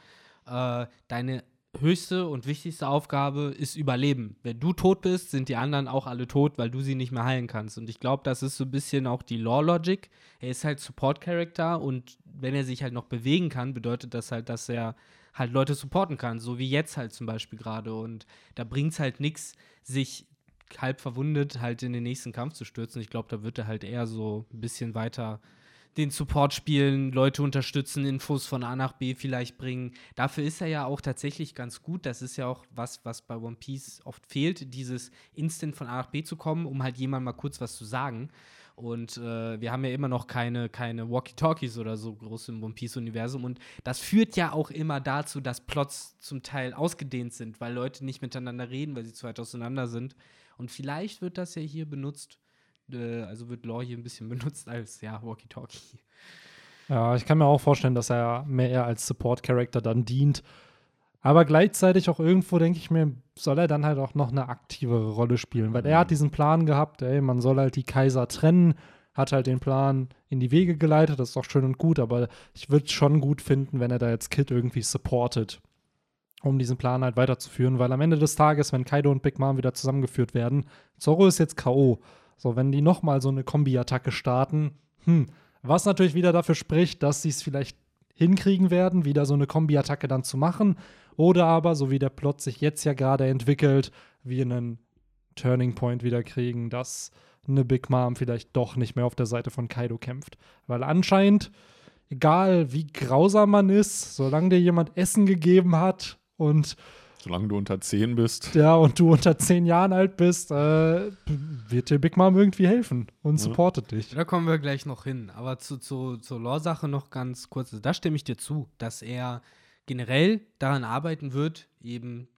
äh, deine höchste und wichtigste Aufgabe ist Überleben. Wenn du tot bist, sind die anderen auch alle tot, weil du sie nicht mehr heilen kannst. Und ich glaube, das ist so ein bisschen auch die Lore-Logic. Er ist halt Support-Character und wenn er sich halt noch bewegen kann, bedeutet das halt, dass er halt Leute supporten kann, so wie jetzt halt zum Beispiel gerade. Und da bringt es halt nichts, sich halb verwundet halt in den nächsten Kampf zu stürzen. Ich glaube, da wird er halt eher so ein bisschen weiter den Support spielen, Leute unterstützen, Infos von A nach B vielleicht bringen. Dafür ist er ja auch tatsächlich ganz gut. Das ist ja auch was, was bei One Piece oft fehlt, dieses Instant von A nach B zu kommen, um halt jemand mal kurz was zu sagen. Und äh, wir haben ja immer noch keine, keine Walkie-Talkies oder so groß im One Piece-Universum. Und das führt ja auch immer dazu, dass Plots zum Teil ausgedehnt sind, weil Leute nicht miteinander reden, weil sie zu weit auseinander sind. Und vielleicht wird das ja hier benutzt, äh, also wird Law hier ein bisschen [laughs] benutzt als, ja, Walkie-Talkie. Ja, ich kann mir auch vorstellen, dass er mehr eher als Support-Character dann dient. Aber gleichzeitig auch irgendwo, denke ich mir, soll er dann halt auch noch eine aktivere Rolle spielen. Weil er hat diesen Plan gehabt, ey, man soll halt die Kaiser trennen, hat halt den Plan in die Wege geleitet, das ist doch schön und gut, aber ich würde es schon gut finden, wenn er da jetzt Kid irgendwie supportet um diesen Plan halt weiterzuführen, weil am Ende des Tages, wenn Kaido und Big Mom wieder zusammengeführt werden, Zoro ist jetzt K.O. So, wenn die nochmal so eine Kombi-Attacke starten, hm, was natürlich wieder dafür spricht, dass sie es vielleicht hinkriegen werden, wieder so eine Kombi-Attacke dann zu machen, oder aber, so wie der Plot sich jetzt ja gerade entwickelt, wir einen Turning Point wieder kriegen, dass eine Big Mom vielleicht doch nicht mehr auf der Seite von Kaido kämpft. Weil anscheinend, egal wie grausam man ist, solange dir jemand Essen gegeben hat und Solange du unter 10 bist. Ja, und du unter 10 Jahren alt bist, äh, wird dir Big Mom irgendwie helfen und supportet dich. Da kommen wir gleich noch hin. Aber zu, zu, zur Lore-Sache noch ganz kurz. Da stimme ich dir zu, dass er generell daran arbeiten wird, eben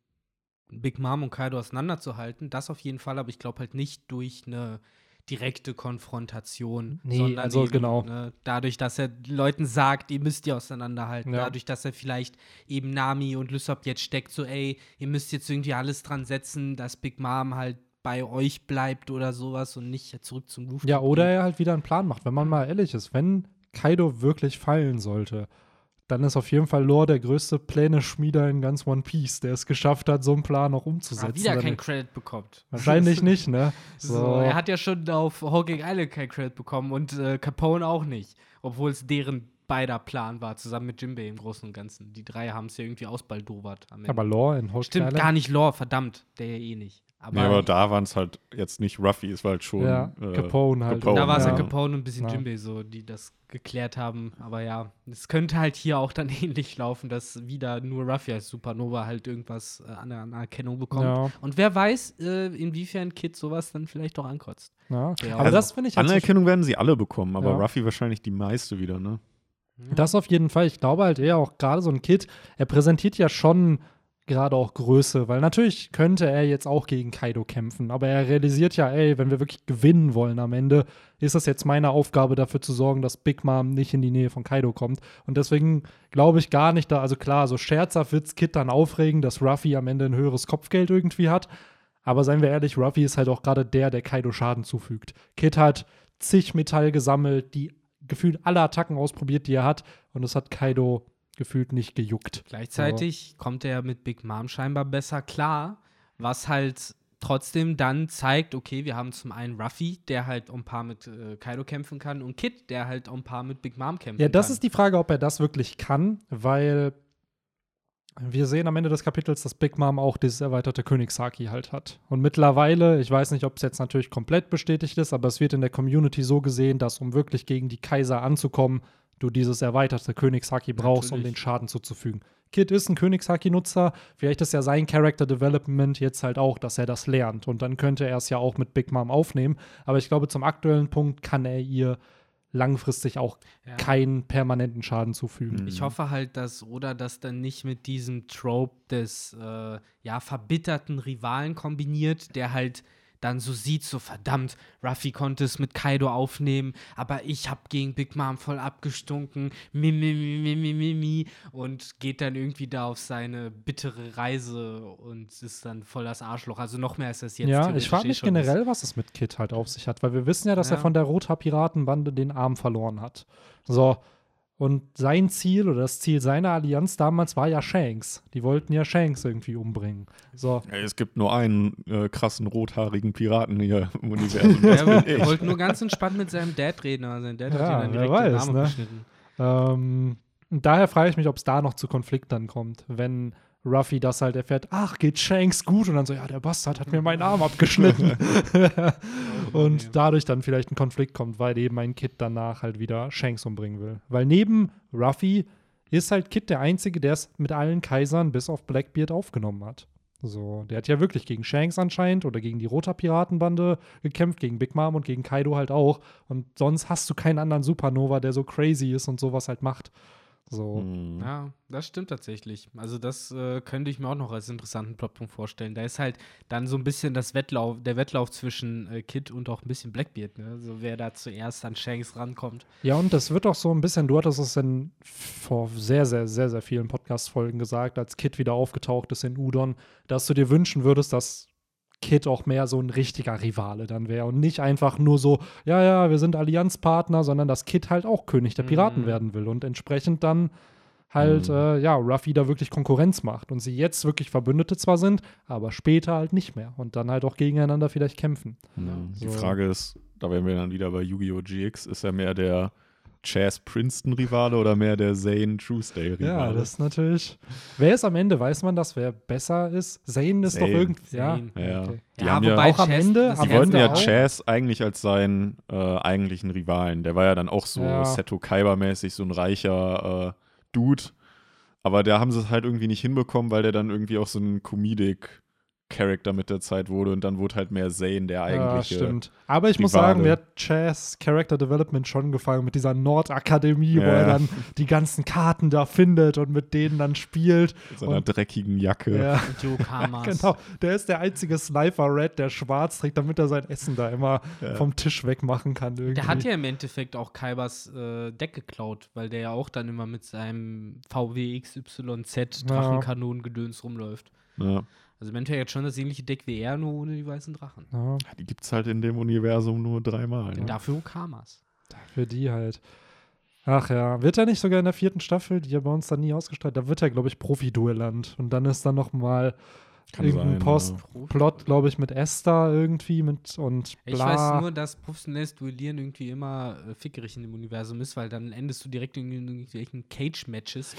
Big Mom und Kaido auseinanderzuhalten. Das auf jeden Fall, aber ich glaube halt nicht durch eine direkte Konfrontation, Nee, sondern also eben, genau. ne, dadurch, dass er Leuten sagt, ihr müsst ihr auseinanderhalten, Ja. dadurch, dass er vielleicht eben Nami und Lysop jetzt steckt, so ey, ihr müsst jetzt irgendwie alles dran setzen, dass Big Mom halt bei euch bleibt oder sowas und nicht zurück zum Luft. Ja, oder er halt wieder einen Plan macht. Wenn man mal ehrlich ist, wenn Kaido wirklich fallen sollte, dann ist auf jeden Fall Lore der größte Pläne-Schmieder in ganz One Piece, der es geschafft hat, so einen Plan auch umzusetzen. Ah, wieder Wenn- kein Credit bekommt. Wahrscheinlich [laughs] nicht, ne? So, er hat ja schon auf Hawking Island kein Credit bekommen und äh, Capone auch nicht. Obwohl es deren beider Plan war, zusammen mit Jimbei im Großen und Ganzen. Die drei haben es ja irgendwie ausbaldowert am Ende. aber Lore in Stimmt Island, gar nicht Lore, verdammt. Der ja eh nicht. Aber, Nee, aber da waren es halt jetzt nicht Ruffy, es war halt schon. Ja, äh, Capone halt. Capone, da war es ja ja. Capone und ein bisschen Ja. Jimbei so, die das geklärt haben. Aber ja, es könnte halt hier auch dann [laughs] ähnlich laufen, dass wieder nur Ruffy als Supernova halt irgendwas äh, an Anerkennung bekommt. Ja, Und wer weiß, äh, inwiefern Kid sowas dann vielleicht doch ankotzt. ja. Ja, Aber also das finde ich halt so Anerkennung werden sie alle bekommen, aber Ja. Ruffy wahrscheinlich die meiste wieder, ne? Das auf jeden Fall. Ich glaube halt eher auch gerade so ein Kid, er präsentiert ja schon gerade auch Größe, weil natürlich könnte er jetzt auch gegen Kaido kämpfen, aber er realisiert ja, ey, wenn wir wirklich gewinnen wollen am Ende, ist das jetzt meine Aufgabe dafür zu sorgen, dass Big Mom nicht in die Nähe von Kaido kommt. Und deswegen glaube ich gar nicht da, also klar, so scherzhaft wird's Kid dann aufregen, dass Ruffy am Ende ein höheres Kopfgeld irgendwie hat. Aber seien wir ehrlich, Ruffy ist halt auch gerade der, der Kaido Schaden zufügt. Kid hat zig Metall gesammelt, die gefühlt alle Attacken ausprobiert, die er hat. Und es hat Kaido gefühlt nicht gejuckt. Gleichzeitig kommt er mit Big Mom scheinbar besser klar, was halt trotzdem dann zeigt, okay, wir haben zum einen Ruffy, der halt um ein paar mit äh, Kaido kämpfen kann, und Kid, der halt um ein paar mit Big Mom kämpfen kann. Ja, das ist die Frage, ob er das wirklich kann, weil wir sehen am Ende des Kapitels, dass Big Mom auch dieses erweiterte Königshaki halt hat. Und mittlerweile, ich weiß nicht, ob es jetzt natürlich komplett bestätigt ist, aber es wird in der Community so gesehen, dass um wirklich gegen die Kaiser anzukommen, du dieses erweiterte Königshaki brauchst, um Natürlich. den Schaden zuzufügen. Kid ist ein Königshaki-Nutzer, vielleicht ist ja sein Character Development jetzt halt auch, dass er das lernt. Und dann könnte er es ja auch mit Big Mom aufnehmen. Aber ich glaube, zum aktuellen Punkt kann er ihr langfristig auch Ja. keinen permanenten Schaden zufügen. Mhm. Ich hoffe halt, dass Oda das dann nicht mit diesem Trope des äh, ja, verbitterten Rivalen kombiniert, der halt dann so sieht, so verdammt, Ruffy konnte es mit Kaido aufnehmen, aber ich hab gegen Big Mom voll abgestunken, mi, mi, mi, mi, mi, mi, und geht dann irgendwie da auf seine bittere Reise und ist dann voll das Arschloch. Also noch mehr als das jetzt ja, ich frage eh mich schon ist. generell, was es mit Kid halt auf sich hat, weil wir wissen ja, dass er Ja. von der Rothaar-Piratenbande den Arm verloren hat. So. Und sein Ziel oder das Ziel seiner Allianz damals war ja Shanks. Die wollten ja Shanks irgendwie umbringen. So. Ja, es gibt nur einen äh, krassen rothaarigen Piraten hier im [laughs] Universum. Er, wollte nur ganz entspannt mit seinem Dad reden, aber sein Dad Ja, hat ihn dann direkt den weiß, Arm ne? abgeschnitten. Ähm, und daher frage ich mich, ob es da noch zu Konflikt dann kommt, wenn Ruffy das halt erfährt, ach, geht Shanks gut? Und dann so, ja, der Bastard hat mir meinen Arm abgeschnitten. [laughs] [laughs] und dadurch dann vielleicht ein Konflikt kommt, weil eben ein Kid danach halt wieder Shanks umbringen will. Weil neben Ruffy ist halt Kid der Einzige, der es mit allen Kaisern bis auf Blackbeard aufgenommen hat. So, der hat ja wirklich gegen Shanks anscheinend oder gegen die Roter Piratenbande gekämpft, gegen Big Mom und gegen Kaido halt auch. Und sonst hast du keinen anderen Supernova, der so crazy ist und sowas halt macht. So. Mhm. Ja, das stimmt tatsächlich. Also das äh, könnte ich mir auch noch als interessanten Plotpunkt vorstellen. Da ist halt dann so ein bisschen das Wettlauf, der Wettlauf zwischen äh, Kid und auch ein bisschen Blackbeard, ne? Also wer da zuerst an Shanks rankommt. Ja, und das wird auch so ein bisschen, du hattest es in, vor sehr, sehr, sehr, sehr vielen Podcast-Folgen gesagt, als Kid wieder aufgetaucht ist in Udon, dass du dir wünschen würdest, dass Kid auch mehr so ein richtiger Rivale dann wäre und nicht einfach nur so, ja, ja, wir sind Allianzpartner, sondern dass Kid halt auch König der Piraten Mhm. werden will und entsprechend dann halt, Mhm. äh, ja, Ruffy da wirklich Konkurrenz macht und sie jetzt wirklich Verbündete zwar sind, aber später halt nicht mehr und dann halt auch gegeneinander vielleicht kämpfen. Mhm. Die So. Frage ist, da wären wir dann wieder bei Yu-Gi-Oh! GX, ist er mehr der Chaz Princeton-Rivale oder mehr der Zane Truesdale-Rivale? Ja, das ist natürlich. Wer ist am Ende? Weiß man das, wer besser ist? Zane ist doch Zane. irgendwie. Ja. Ja. okay. Die ja, haben ja- Auch am Chess- Ende, am Die wollten ja auch. Chaz eigentlich als seinen äh, eigentlichen Rivalen. Der war ja dann auch so Ja. Seto Kaiba-mäßig, so ein reicher äh, Dude. Aber da haben sie es halt irgendwie nicht hinbekommen, weil der dann irgendwie auch so ein Comedic-Character mit der Zeit wurde und dann wurde halt mehr Zane der Ja, eigentliche. stimmt. Aber ich muss sagen, mir hat Chaz Character Development schon gefallen mit dieser Nordakademie, wo Ja. er dann die ganzen Karten da findet und mit denen dann spielt. mit so einer und- dreckigen Jacke. Ja, [laughs] Und Yokamas. genau. Der ist der einzige Sniper Red, der schwarz trägt, damit er sein Essen da immer Ja. vom Tisch wegmachen kann. Irgendwie. Der hat ja im Endeffekt auch Kaibers äh, Deck geklaut, weil der ja auch dann immer mit seinem VW XYZ Ja. Drachenkanonengedöns rumläuft. Ja. Also im Endeffekt jetzt schon das ähnliche Deck wie er, nur ohne die weißen Drachen. Ja, Die gibt es halt in dem Universum nur dreimal. Ne? dafür Okamas. für die halt. Ach ja, wird er nicht sogar in der vierten Staffel, die ja bei uns dann nie ausgestrahlt, da wird er, glaube ich, Profi-Duellant. Und dann ist dann noch mal Kann irgendein sein, Post, ja. Plot, glaube ich, mit Esther irgendwie mit und bla. Ich weiß nur, dass professionelles Duellieren irgendwie immer äh, fickerig in dem Universum ist, weil dann endest du direkt in irgendwelchen Cage-Matches.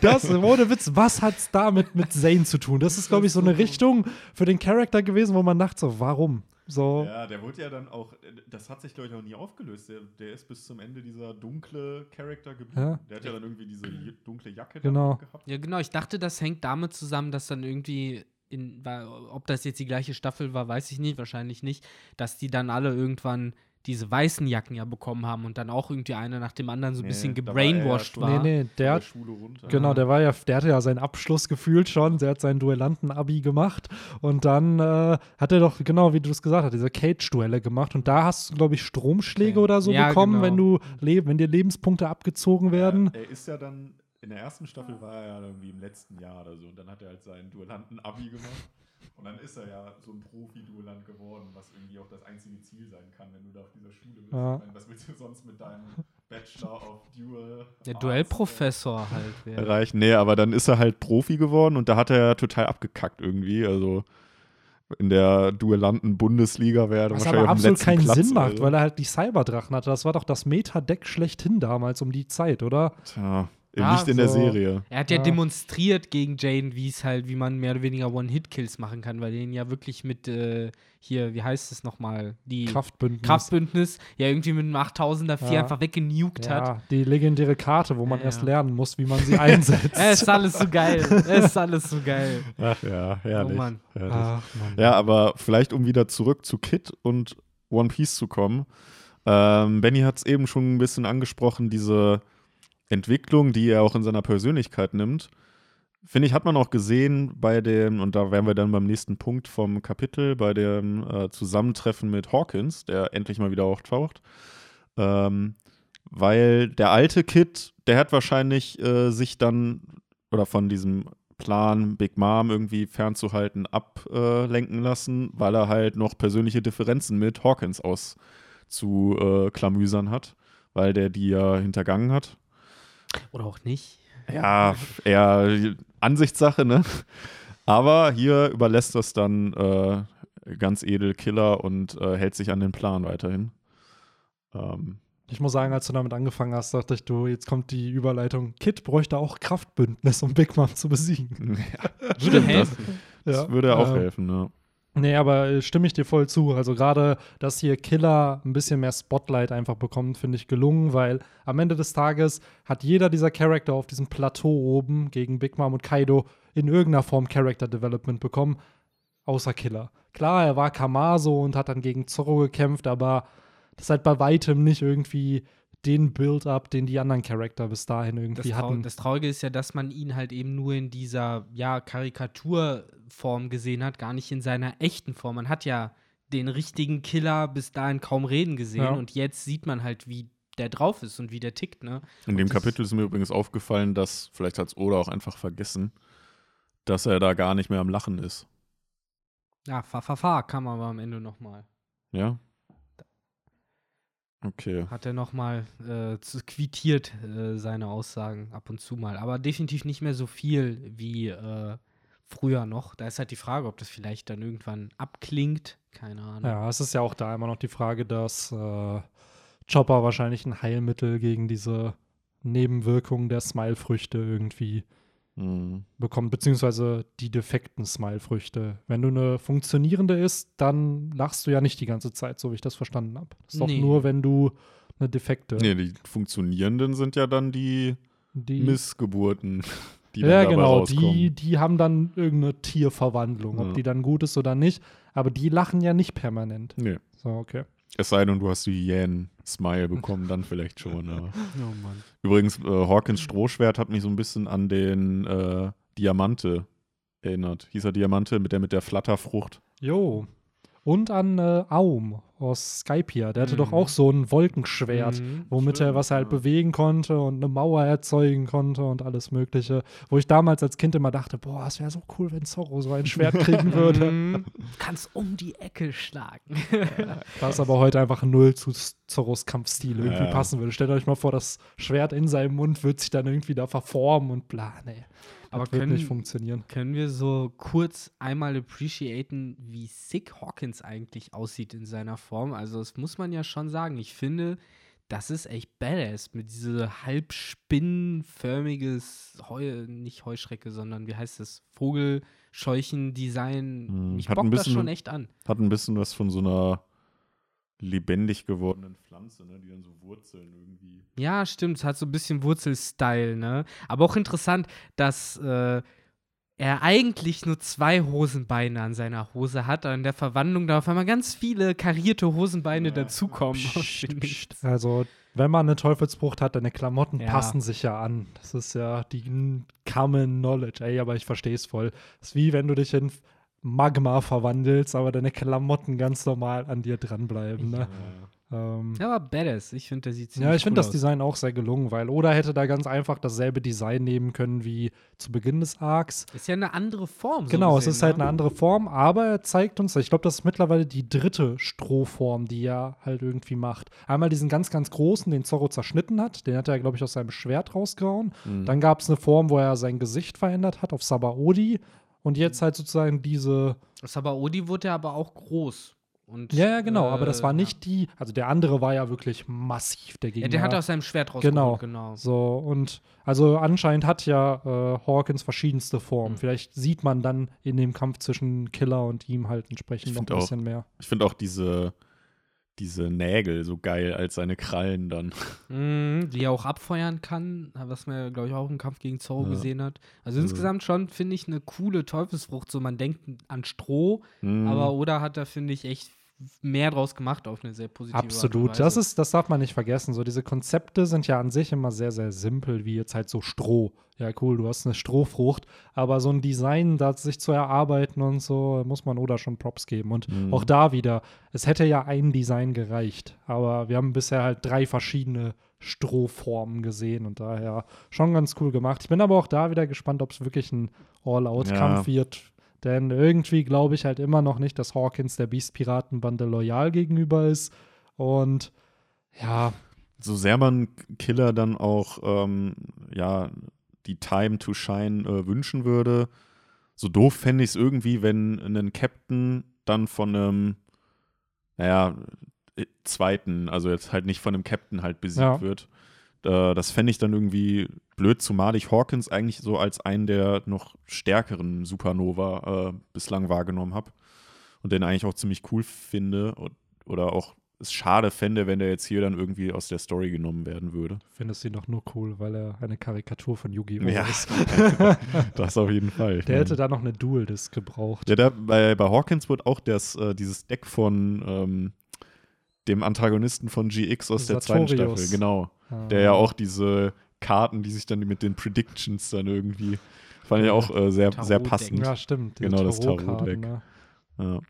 das, ohne Witz, was hat's damit mit Zane zu tun? Das ist, glaube ich, so eine Richtung für den Charakter gewesen, wo man dachte so, warum? So, Ja, der wurde ja dann auch, das hat sich, glaube ich, auch nie aufgelöst. Der, der ist bis zum Ende dieser dunkle Charakter geblieben. Ja. Der hat ja dann irgendwie diese dunkle Jacke Genau. gehabt. ja, genau. Ich dachte, das hängt damit zusammen, dass dann irgendwie in, war, ob das jetzt die gleiche Staffel war, weiß ich nicht, wahrscheinlich nicht, dass die dann alle irgendwann diese weißen Jacken ja bekommen haben und dann auch irgendwie einer nach dem anderen so ein Nee, bisschen war ja gebrainwashed schon- war. Nee, nee, der, Schule runter. Genau, der war ja, der hatte ja seinen Abschluss gefühlt schon, der hat seinen Duellanten-Abi gemacht und dann äh, hat er doch, genau wie du es gesagt hast, diese Cage-Duelle gemacht und da hast du, glaube ich, Stromschläge Okay. oder so Ja, bekommen, genau. wenn du wenn dir Lebenspunkte abgezogen werden. Er, er ist ja dann, in der ersten Staffel war er ja irgendwie im letzten Jahr oder so und dann hat er halt seinen Duellanten-Abi gemacht. Und dann ist er ja so ein Profi-Duellant geworden, was irgendwie auch das einzige Ziel sein kann, wenn du da auf dieser Schule bist. Ja. Meine, was willst du sonst mit deinem Bachelor of Duel Der Arts, Duellprofessor halt. äh, Wär. erreichen? Nee, aber dann ist er halt Profi geworden und da hat er ja total abgekackt irgendwie. Also in der Duellanten-Bundesliga wäre er Was wahrscheinlich aber absolut keinen Platz. Sinn macht, also. weil er halt die Cyberdrachen hatte. Das war doch das Meta-Deck schlechthin damals um die Zeit, oder? Tja, Ja, nicht in der so. Serie. Er hat ja, Ja. demonstriert gegen Jaden, wie es halt, wie man mehr oder weniger One-Hit-Kills machen kann, weil den ja wirklich mit äh, hier, wie heißt es nochmal, die Kraftbündnis. Kraftbündnis ja irgendwie mit einem 8000er 4 Ja. einfach weggenukt hat. Ja, die legendäre Karte, wo man Ja, erst lernen muss, wie man sie einsetzt. [laughs] Es ist alles so geil. Es ist alles so geil. Ach ja, herrlich. Oh Mann. herrlich. Ach, Mann. Ja, aber vielleicht, um wieder zurück zu Kid und One Piece zu kommen. Ähm, Benny hat es eben schon ein bisschen angesprochen, diese Entwicklung, die er auch in seiner Persönlichkeit nimmt. Finde ich, hat man auch gesehen bei dem, und da wären wir dann beim nächsten Punkt vom Kapitel, bei dem äh, Zusammentreffen mit Hawkins, der endlich mal wieder auftaucht. Ähm, weil der alte Kid, der hat wahrscheinlich äh, sich dann oder von diesem Plan, Big Mom irgendwie fernzuhalten, ablenken lassen, weil er halt noch persönliche Differenzen mit Hawkins auszuklamüsern äh, klamüsern hat, weil der die ja hintergangen hat. Oder auch nicht. Ja, eher Ansichtssache, ne? Aber hier überlässt das dann äh, ganz edel Killer und äh, hält sich an den Plan weiterhin. Ähm, Ich muss sagen, als du damit angefangen hast, dachte ich, du, jetzt kommt die Überleitung. Kid bräuchte auch Kraftbündnis, um Big Mom zu besiegen. [laughs] ja, Würde das, helfen. das würde auch äh, helfen, ne? Nee, aber äh, stimme ich dir voll zu. Also gerade, dass hier Killer ein bisschen mehr Spotlight einfach bekommt, finde ich gelungen, weil am Ende des Tages hat jeder dieser Charakter auf diesem Plateau oben gegen Big Mom und Kaido in irgendeiner Form Character Development bekommen, außer Killer. Klar, er war Kamaso und hat dann gegen Zorro gekämpft, aber das ist halt bei weitem nicht irgendwie den Build-up, den die anderen Charakter bis dahin Das, irgendwie Trau hatten. das Traurige ist ja, dass man ihn halt eben nur in dieser ja, Karikaturform gesehen hat, gar nicht in seiner echten Form. Man hat ja den richtigen Killer bis dahin kaum reden gesehen Ja. und jetzt sieht man halt, wie der drauf ist und wie der tickt, ne? In dem das- Kapitel ist mir übrigens aufgefallen, dass, vielleicht hat es Oda auch einfach vergessen, dass er da gar nicht mehr am Lachen ist. Ja, fa, fa, fa kam aber am Ende nochmal. Ja? Okay. Hat er nochmal äh, zu- quittiert äh, seine Aussagen ab und zu mal. Aber definitiv nicht mehr so viel wie äh, früher noch. Da ist halt die Frage, ob das vielleicht dann irgendwann abklingt. Keine Ahnung. Ja, es ist ja auch da immer noch die Frage, dass äh, Chopper wahrscheinlich ein Heilmittel gegen diese Nebenwirkungen der Smile-Früchte irgendwie Hm. bekommt, beziehungsweise die defekten Smile-Früchte. Wenn du eine funktionierende isst, dann lachst du ja nicht die ganze Zeit, so wie ich das verstanden habe. Das ist doch Nee. nur, wenn du eine defekte. Nee, die funktionierenden sind ja dann die die, Missgeburten, die dann ja, dabei genau, rauskommen. die, die haben dann irgendeine Tierverwandlung, ob Ja. die dann gut ist oder nicht. Aber die lachen ja nicht permanent. Nee. So, okay. Es sei denn, du hast die Hyänen-Smile bekommen, dann vielleicht schon. [laughs] Oh Mann. Übrigens, äh, Hawkins Strohschwert hat mich so ein bisschen an den äh, Diamante erinnert. Hieß er Diamante mit der mit der Flatterfrucht? Jo. Und an äh, Aum aus Skypia. Der hatte Mhm. doch auch so ein Wolkenschwert, Mhm. womit er Stimmt, was er halt ja. bewegen konnte und eine Mauer erzeugen konnte und alles Mögliche. Wo ich damals als Kind immer dachte, boah, es wäre so cool, wenn Zorro so ein Schwert kriegen [laughs] würde. Mhm. Kannst um die Ecke schlagen. [laughs] Was aber heute einfach null zu Zorros Kampfstil irgendwie Ja. passen würde. Stellt euch mal vor, das Schwert in seinem Mund wird sich dann irgendwie da verformen und bla, nee. Aber das wird können- nicht funktionieren. Können wir so kurz einmal appreciaten, wie sick Hawkins eigentlich aussieht in seiner Form? Also, das muss man ja schon sagen. Ich finde, das ist echt badass mit diese halb spinnenförmiges Heu, nicht Heuschrecke, sondern wie heißt das? Vogelscheuchen-Design. Hm, Mich hat ein bockt das schon echt an. Hat ein bisschen was von so einer lebendig gewordenen Pflanze, ne? die dann so Wurzeln irgendwie. Ja, stimmt. Es hat so ein bisschen Wurzelstyle, ne? Aber auch interessant, dass äh, er eigentlich nur zwei Hosenbeine an seiner Hose hat, und in der Verwandlung da auf einmal ganz viele karierte Hosenbeine dazukommen. aus dem Nichts. Also, wenn man eine Teufelsbrucht hat, deine Klamotten Ja. passen sich ja an. Das ist ja die Common Knowledge. Ey, aber ich verstehe es voll. Das ist wie wenn du dich in Magma verwandelst, aber deine Klamotten ganz normal an dir dranbleiben. Ne? Ähm, Ja, aber badass. Ich finde, der sieht ziemlich ja, ich finde cool das aus. Design auch sehr gelungen, weil Oda hätte da ganz einfach dasselbe Design nehmen können wie zu Beginn des Arcs. Ist ja eine andere Form. So Genau, gesehen, es ist halt ne? eine andere Form, aber er zeigt uns, ich glaube, das ist mittlerweile die dritte Strohform, die er halt irgendwie macht. Einmal diesen ganz, ganz großen, den Zorro zerschnitten hat, den hat er, glaube ich, aus seinem Schwert rausgehauen. Mhm. Dann gab es eine Form, wo er sein Gesicht verändert hat auf Sabaody und jetzt halt sozusagen diese. Sabaody wurde ja aber auch groß. Und, Ja, ja, genau, aber das äh, war nicht die, also der andere war ja wirklich massiv, der Ja, Gegner. der hat aus seinem Schwert rausgeholt, Genau. genau. So, und also anscheinend hat ja äh, Hawkins verschiedenste Formen. Mhm. Vielleicht sieht man dann in dem Kampf zwischen Killer und ihm halt entsprechend Ich noch ein auch- bisschen mehr. Ich finde auch diese, diese Nägel so geil als seine Krallen dann. [laughs] Mhm, die er auch abfeuern kann, was man ja, glaube ich, auch im Kampf gegen Zorro Ja. gesehen hat. Also Also- insgesamt schon, finde ich, eine coole Teufelsfrucht. So, man denkt an Stroh, Mhm. aber Oda hat da, finde ich, echt mehr draus gemacht auf eine sehr positive Art und Absolut. Das ist, das darf man nicht vergessen. So, diese Konzepte sind ja an sich immer sehr, sehr simpel, wie jetzt halt so Stroh. Ja, cool, du hast eine Strohfrucht, aber so ein Design, da sich zu erarbeiten und so, muss man Oda schon Props geben. Und Mhm. auch da wieder, es hätte ja ein Design gereicht, aber wir haben bisher halt drei verschiedene Strohformen gesehen und daher schon ganz cool gemacht. Ich bin aber auch da wieder gespannt, ob es wirklich ein All-Out-Kampf Ja. wird. Denn irgendwie glaube ich halt immer noch nicht, dass Hawkins der Beast-Piratenbande loyal gegenüber ist. Und ja, so sehr man Killer dann auch ähm, ja die Time to Shine äh, wünschen würde, so doof fände ich es irgendwie, wenn ein Captain dann von einem, naja, äh, zweiten, also jetzt halt nicht von einem Captain halt besiegt Ja. wird. Äh, das fände ich dann irgendwie blöd, zumal ich Hawkins eigentlich so als einen der noch stärkeren Supernova äh, bislang wahrgenommen habe und den eigentlich auch ziemlich cool finde und, oder auch es schade fände, wenn der jetzt hier dann irgendwie aus der Story genommen werden würde. findest du ihn doch nur cool, weil er eine Karikatur von Yu-Gi-Oh! Ja, ist. [laughs] das auf jeden Fall. Der hätte meine- da noch eine Dual-Disc gebraucht. ja, da, bei, bei Hawkins wird auch das, äh, dieses Deck von ähm, dem Antagonisten von GX aus der zweiten Sartorius. Staffel, genau. Ah. Der ja auch diese Karten, die sich dann mit den Predictions dann irgendwie, fand ich auch äh, sehr, sehr passend. Ja, stimmt. Genau, das Tarot-Deck. ne? Ja.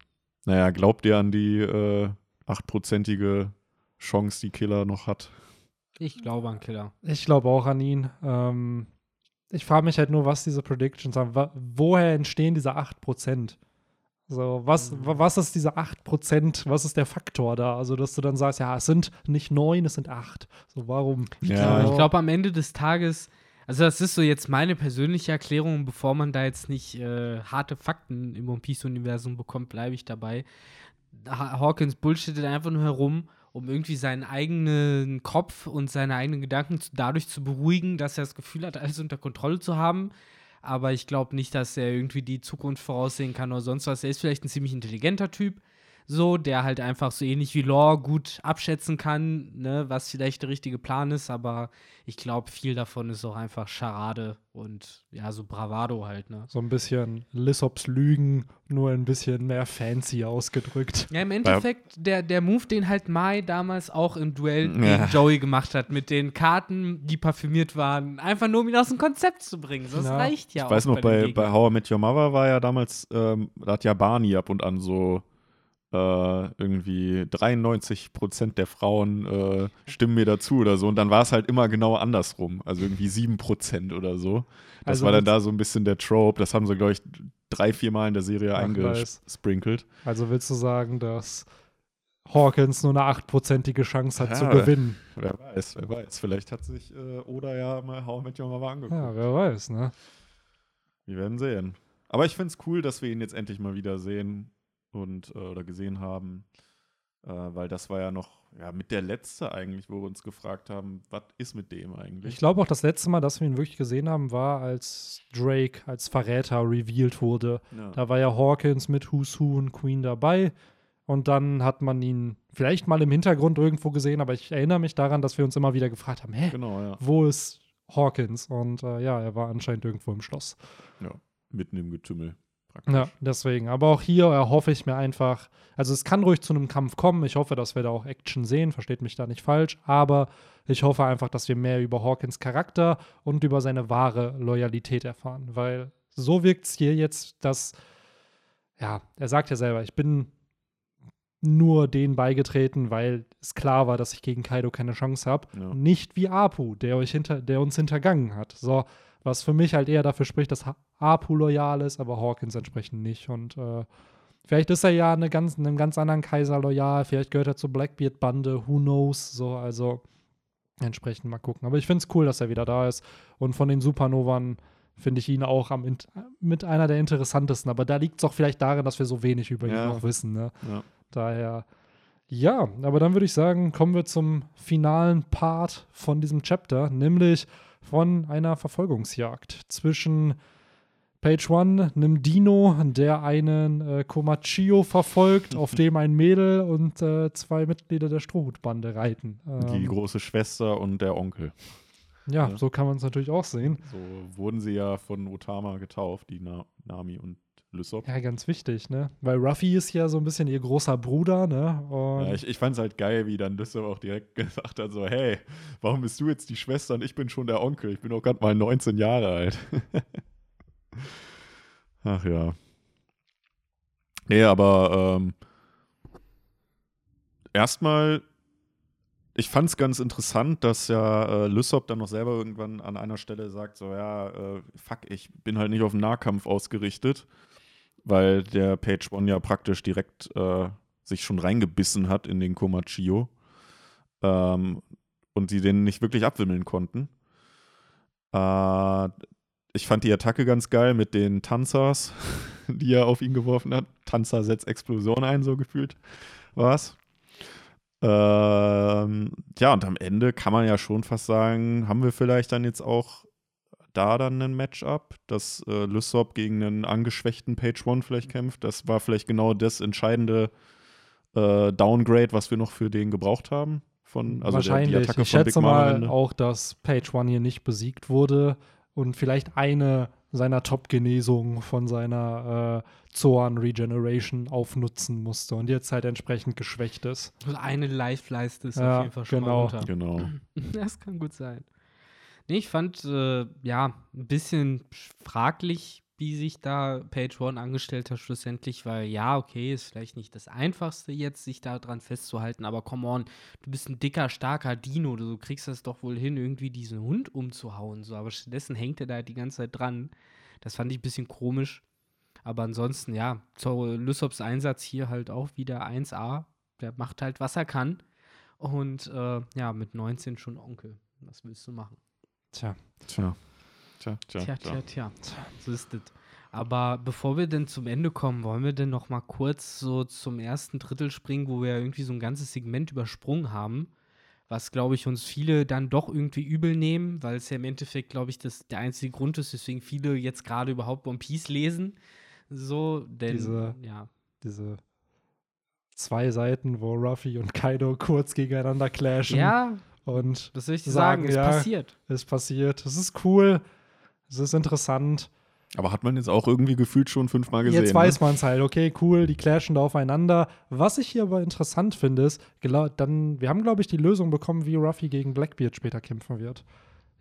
Naja, glaubt ihr an die äh, achtprozentige Chance, die Killer noch hat? Ich glaube an Killer. Ich glaube auch an ihn. Ähm, ich frage mich halt nur, was diese Predictions haben. Woher entstehen diese 8%? So, was, wa- was ist diese 8%? Was ist der Faktor da? Also, dass du dann sagst, ja, es sind nicht 9, es sind 8. So, warum? Ja. Ich glaube, am Ende des Tages, also das ist so jetzt meine persönliche Erklärung, bevor man da jetzt nicht äh, harte Fakten im One Piece-Universum bekommt, bleibe ich dabei. Ha Hawkins bullshittet einfach nur herum, um irgendwie seinen eigenen Kopf und seine eigenen Gedanken zu, dadurch zu beruhigen, dass er das Gefühl hat, alles unter Kontrolle zu haben. Aber ich glaube nicht, dass er irgendwie die Zukunft voraussehen kann oder sonst was. Er ist vielleicht ein ziemlich intelligenter Typ, so, der halt einfach so ähnlich wie Law gut abschätzen kann, ne, was vielleicht der richtige Plan ist, aber ich glaube, viel davon ist auch einfach Charade und ja, so Bravado halt, ne. So ein bisschen Lissops Lügen, nur ein bisschen mehr fancy ausgedrückt. Ja, im Endeffekt, der, der Move, den halt Mai damals auch im Duell gegen Ja. Joey gemacht hat, mit den Karten, die parfümiert waren, einfach nur um ihn aus dem Konzept zu bringen. Das Ja. reicht ja Ich auch. weiß noch, bei, bei Gegnern. How I Met Your Mother war ja damals, ähm, da hat ja Barney ab und an so äh, irgendwie 93 Prozent der Frauen äh, stimmen mir dazu oder so. Und dann war es halt immer genau andersrum. Also irgendwie 7 Prozent oder so. Das Also war dann mit- da so ein bisschen der Trope. Das haben sie, glaube ich, drei, vier Mal in der Serie eingesprinkelt. Also willst du sagen, dass Hawkins nur eine 8%ige Chance hat zu Ja. gewinnen? Wer weiß, wer weiß. Vielleicht hat sich äh, Oda ja mal How Your Mother angeguckt. Ja, wer weiß, ne? Wir werden sehen. Aber ich finde es cool, dass wir ihn jetzt endlich mal wieder sehen und äh, oder gesehen haben. Äh, weil das war ja noch ja, mit der letzte eigentlich, wo wir uns gefragt haben, was ist mit dem eigentlich? Ich glaube auch das letzte Mal, dass wir ihn wirklich gesehen haben, war, als Drake als Verräter revealed wurde. ja. Da war ja Hawkins mit Who's Who und Queen dabei. Und dann hat man ihn vielleicht mal im Hintergrund irgendwo gesehen, aber ich erinnere mich daran, dass wir uns immer wieder gefragt haben, hä, Genau, ja. wo ist Hawkins? Und äh, ja, er war anscheinend irgendwo im Schloss. mitten im Getümmel. Praktisch. Ja, deswegen. Aber auch hier erhoffe ich mir einfach, also es kann ruhig zu einem Kampf kommen. Ich hoffe, dass wir da auch Action sehen, versteht mich da nicht falsch. Aber ich hoffe einfach, dass wir mehr über Hawkins Charakter und über seine wahre Loyalität erfahren. Weil so wirkt es hier jetzt, dass, ja, er sagt ja selber, ich bin nur denen beigetreten, weil es klar war, dass ich gegen Kaido keine Chance habe. Ja. Nicht wie Apu, der, euch hinter, der uns hintergangen hat. So, was für mich halt eher dafür spricht, dass Apu loyal ist, aber Hawkins entsprechend nicht. Und äh, vielleicht ist er ja eine ganz, einem ganz anderen Kaiser loyal, vielleicht gehört er zur Blackbeard-Bande, who knows. So, also entsprechend mal gucken. Aber ich finde es cool, dass er wieder da ist. Und von den Supernovern finde ich ihn auch am mit einer der interessantesten. Aber da liegt es auch vielleicht darin, dass wir so wenig über ihn Ja. noch wissen. Ne? Ja. Daher, ja, aber dann würde ich sagen, kommen wir zum finalen Part von diesem Chapter, nämlich von einer Verfolgungsjagd zwischen Page One, einem Dino, der einen äh, Komachio verfolgt, auf [laughs] dem ein Mädel und äh, zwei Mitglieder der Strohhutbande reiten. Die Ähm, große Schwester und der Onkel. ja, ja. so kann man es natürlich auch sehen. So wurden sie ja von Otama getauft, die Na Nami und Lysop. Ja, ganz wichtig, ne? Weil Ruffy ist ja so ein bisschen ihr großer Bruder, ne? Ja, ich ich fand es halt geil, wie dann Lysop auch direkt [laughs] gesagt hat: so, hey, warum bist du jetzt die Schwester und ich bin schon der Onkel? Ich bin doch gerade mal 19 Jahre alt. [laughs] Ach ja. Nee, aber ähm, erstmal, ich fand es ganz interessant, dass ja äh, Lysop dann noch selber irgendwann an einer Stelle sagt: so, ja, äh, fuck, ich bin halt nicht auf den Nahkampf ausgerichtet, weil der Page One ja praktisch direkt äh, sich schon reingebissen hat in den Komachio ähm, und sie den nicht wirklich abwimmeln konnten. Äh, ich fand die Attacke ganz geil mit den Tanzers, [laughs] die er auf ihn geworfen hat. Tanzer setzt Explosion ein, so gefühlt war's. Ähm, ja, und am Ende kann man ja schon fast sagen, haben wir vielleicht dann jetzt auch da dann ein Matchup, dass äh, Lysop gegen einen angeschwächten Page One vielleicht kämpft. Das war vielleicht genau das entscheidende äh, Downgrade, was wir noch für den gebraucht haben. Von, also der, Wahrscheinlich. die Attacke ich von schätze Big mal auch, dass Page One hier nicht besiegt wurde und vielleicht eine seiner Top-Genesungen von seiner äh, Zoan Regeneration aufnutzen musste und jetzt halt entsprechend geschwächt ist. Also Eine Live-Leiste ist Ja, auf jeden Fall schon genau. mal runter. Genau. [clears throat] Das kann gut sein. Nee, ich fand, äh, ja, ein bisschen fraglich, wie sich da Page One angestellt hat schlussendlich, weil ja, okay, ist vielleicht nicht das Einfachste jetzt, sich da dran festzuhalten, aber come on, du bist ein dicker, starker Dino, du kriegst das doch wohl hin, irgendwie diesen Hund umzuhauen, so, aber stattdessen hängt er da die ganze Zeit dran. Das fand ich ein bisschen komisch. Aber ansonsten, ja, so Lysops Einsatz hier halt auch wieder 1A. Der macht halt, was er kann. Und äh, ja, mit 19 schon Onkel. Was willst du machen? Tja, Tja. Tja, tja, Tja, tja, tja. So ist es. Aber bevor wir denn zum Ende kommen, wollen wir denn noch mal kurz so zum ersten Drittel springen, wo wir irgendwie so ein ganzes Segment übersprungen haben, was, glaube ich, uns viele dann doch irgendwie übel nehmen, weil es ja im Endeffekt, glaube ich, das der einzige Grund ist, weswegen viele jetzt gerade überhaupt One Piece lesen. So, denn, Diese- ja. diese zwei Seiten, wo Ruffy und Kaido kurz gegeneinander clashen. Ja, Und das soll ich dir Sagen, sagen, ist ja. passiert. es passiert. Es ist cool. Es ist interessant. Aber hat man jetzt auch irgendwie gefühlt schon fünfmal gesehen. Jetzt weiß ne? man es halt, okay, cool, die clashen da aufeinander. Was ich hier aber interessant finde, ist, dann, wir haben, glaube ich, die Lösung bekommen, wie Ruffy gegen Blackbeard später kämpfen wird.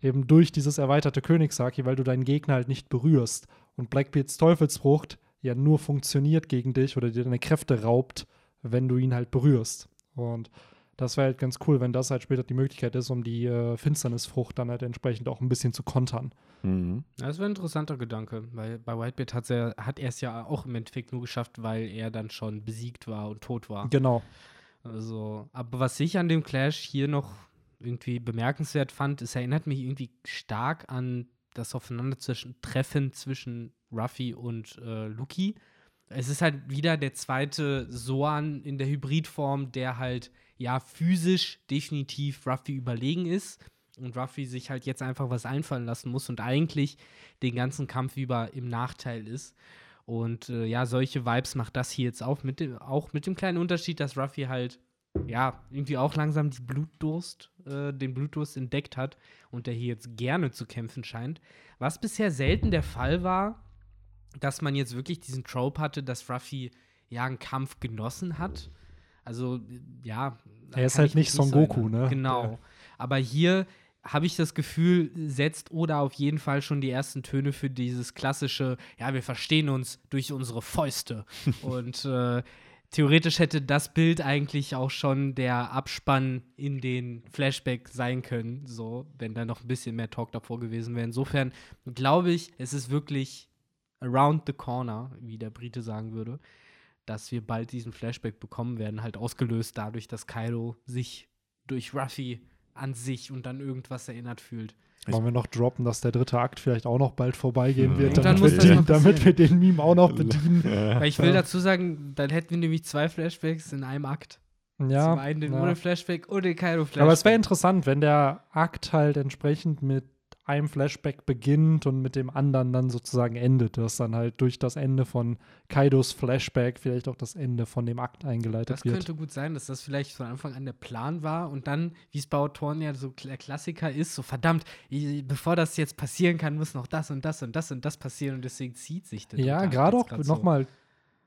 Eben durch dieses erweiterte Königshaki, weil du deinen Gegner halt nicht berührst. Und Blackbeards Teufelsfrucht ja nur funktioniert gegen dich oder dir deine Kräfte raubt, wenn du ihn halt berührst. Und das wäre halt ganz cool, wenn das halt später die Möglichkeit ist, um die äh, Finsternisfrucht dann halt entsprechend auch ein bisschen zu kontern. Mhm. Das wäre ein interessanter Gedanke, weil bei Whitebeard hat er es ja auch im Endeffekt nur geschafft, weil er dann schon besiegt war und tot war. Genau. Also, aber was ich an dem Clash hier noch irgendwie bemerkenswert fand, es erinnert mich irgendwie stark an das Aufeinandertreffen zwischen Ruffy und äh, Luki. Es ist halt wieder der zweite Soan in der Hybridform, der halt ja physisch definitiv Ruffy überlegen ist und Ruffy sich halt jetzt einfach was einfallen lassen muss und eigentlich den ganzen Kampf über im Nachteil ist. Und äh, ja, solche Vibes macht das hier jetzt auch mit, dem, auch mit dem kleinen Unterschied, dass Ruffy halt ja irgendwie auch langsam die Blutdurst, äh, den Blutdurst entdeckt hat und der hier jetzt gerne zu kämpfen scheint. Was bisher selten der Fall war, dass man jetzt wirklich diesen Trope hatte, dass Ruffy ja einen Kampf genossen hat. Also, ja. Er ist halt nicht Son Goku, ne? Genau. Ja. Aber hier habe ich das Gefühl, setzt Oda auf jeden Fall schon die ersten Töne für dieses klassische, ja, wir verstehen uns durch unsere Fäuste. [laughs] Und äh, theoretisch hätte das Bild eigentlich auch schon der Abspann in den Flashback sein können, so, wenn da noch ein bisschen mehr Talk davor gewesen wäre. Insofern glaube ich, es ist wirklich around the corner, wie der Brite sagen würde dass wir bald diesen Flashback bekommen werden, halt ausgelöst dadurch, dass Kaido sich durch Ruffy an sich und dann irgendwas erinnert fühlt. Wollen wir noch droppen, dass der dritte Akt vielleicht auch noch bald vorbeigehen wird, damit wir, den, damit, wir den, Meme auch noch bedienen. [laughs] Weil ich will dazu sagen, dann hätten wir nämlich zwei Flashbacks in einem Akt. Ja. Zum einen den ja. Flashback und den Kaido-Flashback. Aber es wäre interessant, wenn der Akt halt entsprechend mit einem Flashback beginnt und mit dem anderen dann sozusagen endet. Das dann halt durch das Ende von Kaidos Flashback vielleicht auch das Ende von dem Akt eingeleitet das wird. Das könnte gut sein, dass das vielleicht von Anfang an der Plan war und dann, wie es bei Autoren ja so der Klassiker ist, so verdammt, bevor das jetzt passieren kann, muss noch das und das und das und das passieren und deswegen zieht sich das. Ja, gerade auch nochmal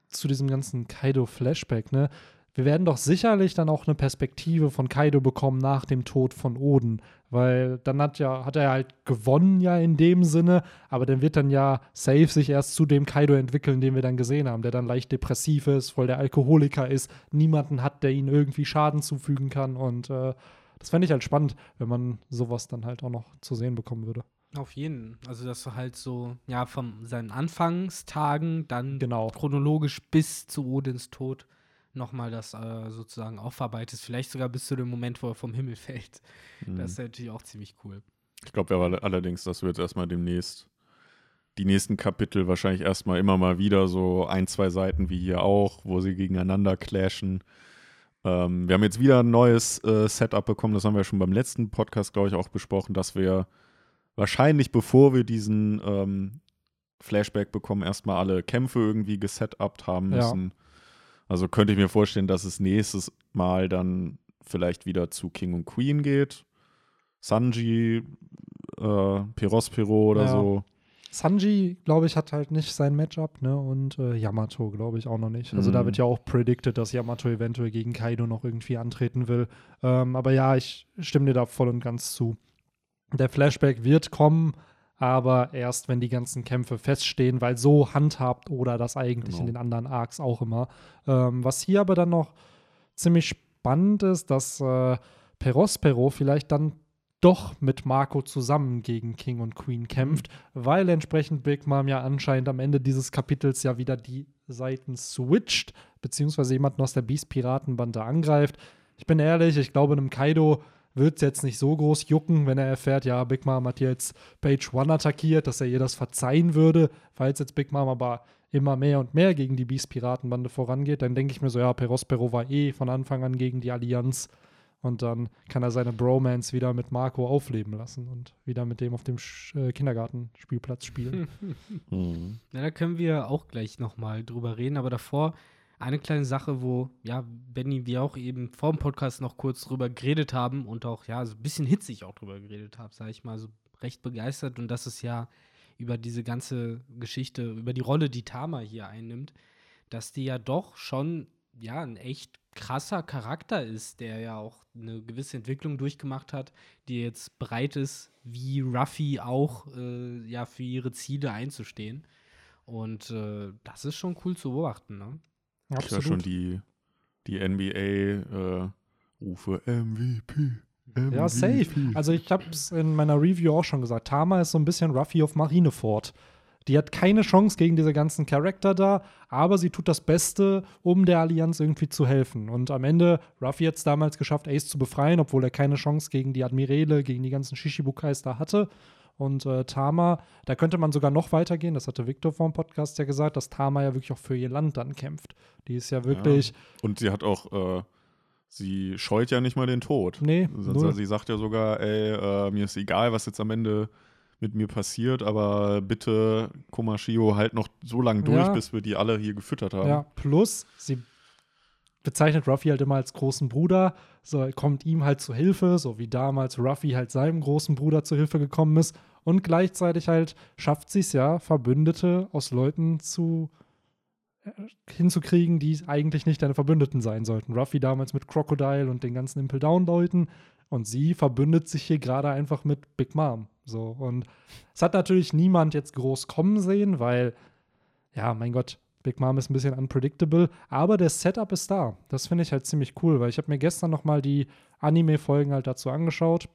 so. zu diesem ganzen Kaido-Flashback, ne? Wir werden doch sicherlich dann auch eine Perspektive von Kaido bekommen nach dem Tod von Oden, weil dann hat ja hat er halt gewonnen ja in dem Sinne, aber dann wird dann ja safe sich erst zu dem Kaido entwickeln, den wir dann gesehen haben, der dann leicht depressiv ist, voll der Alkoholiker ist, niemanden hat, der ihn irgendwie Schaden zufügen kann und äh, das fände ich halt spannend, wenn man sowas dann halt auch noch zu sehen bekommen würde. Auf jeden. Also, dass du halt so, ja, von seinen Anfangstagen dann genau. chronologisch bis zu Odins Tod nochmal das äh, sozusagen aufarbeitest. Vielleicht sogar bis zu dem Moment, wo er vom Himmel [laughs] fällt. Mhm. Das ist natürlich auch ziemlich cool. Ich glaube aber allerdings, dass wir jetzt erstmal demnächst die nächsten Kapitel wahrscheinlich erstmal immer mal wieder so ein, zwei Seiten wie hier auch, wo sie gegeneinander clashen. Ähm, wir haben jetzt wieder ein neues äh, Setup bekommen, das haben wir schon beim letzten Podcast, glaube ich, auch besprochen, dass wir wahrscheinlich, bevor wir diesen ähm, Flashback bekommen, erstmal alle Kämpfe irgendwie gesetupt haben müssen. Ja also könnte ich mir vorstellen, dass es nächstes Mal dann vielleicht wieder zu King und Queen geht. Sanji, äh, Perospero oder ja. so. Sanji, glaube ich, hat halt nicht sein Matchup, ne? Und äh, Yamato, glaube ich, auch noch nicht. Also mhm. da wird ja auch predicted, dass Yamato eventuell gegen Kaido noch irgendwie antreten will. Ähm, aber ja, ich stimme dir da voll und ganz zu. Der Flashback wird kommen, aber erst wenn die ganzen Kämpfe feststehen, weil so handhabt oder das eigentlich genau. in den anderen Arcs auch immer. Ähm, was hier aber dann noch ziemlich spannend ist, dass äh, Perospero vielleicht dann doch mit Marco zusammen gegen King und Queen kämpft, mhm. weil entsprechend Big Mom ja anscheinend am Ende dieses Kapitels ja wieder die Seiten switcht, beziehungsweise jemanden aus der Beast-Piratenbande angreift. Ich bin ehrlich, ich glaube, einem Kaido wird es jetzt nicht so groß jucken, wenn er erfährt, ja, Big Mom hat jetzt Page One attackiert, dass er ihr das verzeihen würde. Falls jetzt Big Mom aber immer mehr und mehr gegen die Beast-Piratenbande vorangeht, dann denke ich mir so, ja, Perospero war eh von Anfang an gegen die Allianz. Und dann kann er seine Bromance wieder mit Marco aufleben lassen und wieder mit dem auf dem äh, Kindergartenspielplatz spielen. [laughs] mhm. Ja, da können wir auch gleich nochmal drüber reden, aber davor eine kleine Sache, wo, ja, Benny, wir auch eben vor dem Podcast noch kurz drüber geredet haben und auch, ja, so ein bisschen hitzig auch drüber geredet haben, sage ich mal, so recht begeistert. Und das ist ja über diese ganze Geschichte, über die Rolle, die Tama hier einnimmt, dass die ja doch schon, ja, ein echt krasser Charakter ist, der ja auch eine gewisse Entwicklung durchgemacht hat, die jetzt bereit ist, wie Ruffy auch, äh, ja, für ihre Ziele einzustehen. Und äh, das ist schon cool zu beobachten, ne? Absolut. Ich höre schon die, die NBA-Rufe äh, MVP. MVP. Ja, safe. Also ich habe es in meiner Review auch schon gesagt. Tama ist so ein bisschen Ruffy auf Marineford. Die hat keine Chance gegen diese ganzen Charakter da, aber sie tut das Beste, um der Allianz irgendwie zu helfen. Und am Ende, Ruffy hat es damals geschafft, Ace zu befreien, obwohl er keine Chance gegen die Admirale, gegen die ganzen Shishibukais da hatte. Und äh, Tama, da könnte man sogar noch weitergehen, das hatte Victor vom Podcast ja gesagt, dass Tama ja wirklich auch für ihr Land dann kämpft. Die ist ja wirklich. Ja. Und sie hat auch, äh, sie scheut ja nicht mal den Tod. Nee. Also, sie sagt ja sogar, ey, äh, mir ist egal, was jetzt am Ende mit mir passiert, aber bitte, Komashio, halt noch so lange durch, ja. bis wir die alle hier gefüttert haben. Ja, plus, sie bezeichnet Ruffy halt immer als großen Bruder, so kommt ihm halt zu Hilfe, so wie damals Ruffy halt seinem großen Bruder zu Hilfe gekommen ist. Und gleichzeitig halt schafft sie es ja, Verbündete aus Leuten zu äh, hinzukriegen, die eigentlich nicht deine Verbündeten sein sollten. Ruffy damals mit Crocodile und den ganzen Impel Down Leuten und sie verbündet sich hier gerade einfach mit Big Mom. So und es hat natürlich niemand jetzt groß kommen sehen, weil ja, mein Gott, Big Mom ist ein bisschen unpredictable, aber der Setup ist da. Das finde ich halt ziemlich cool, weil ich habe mir gestern noch mal die Anime-Folgen halt dazu angeschaut.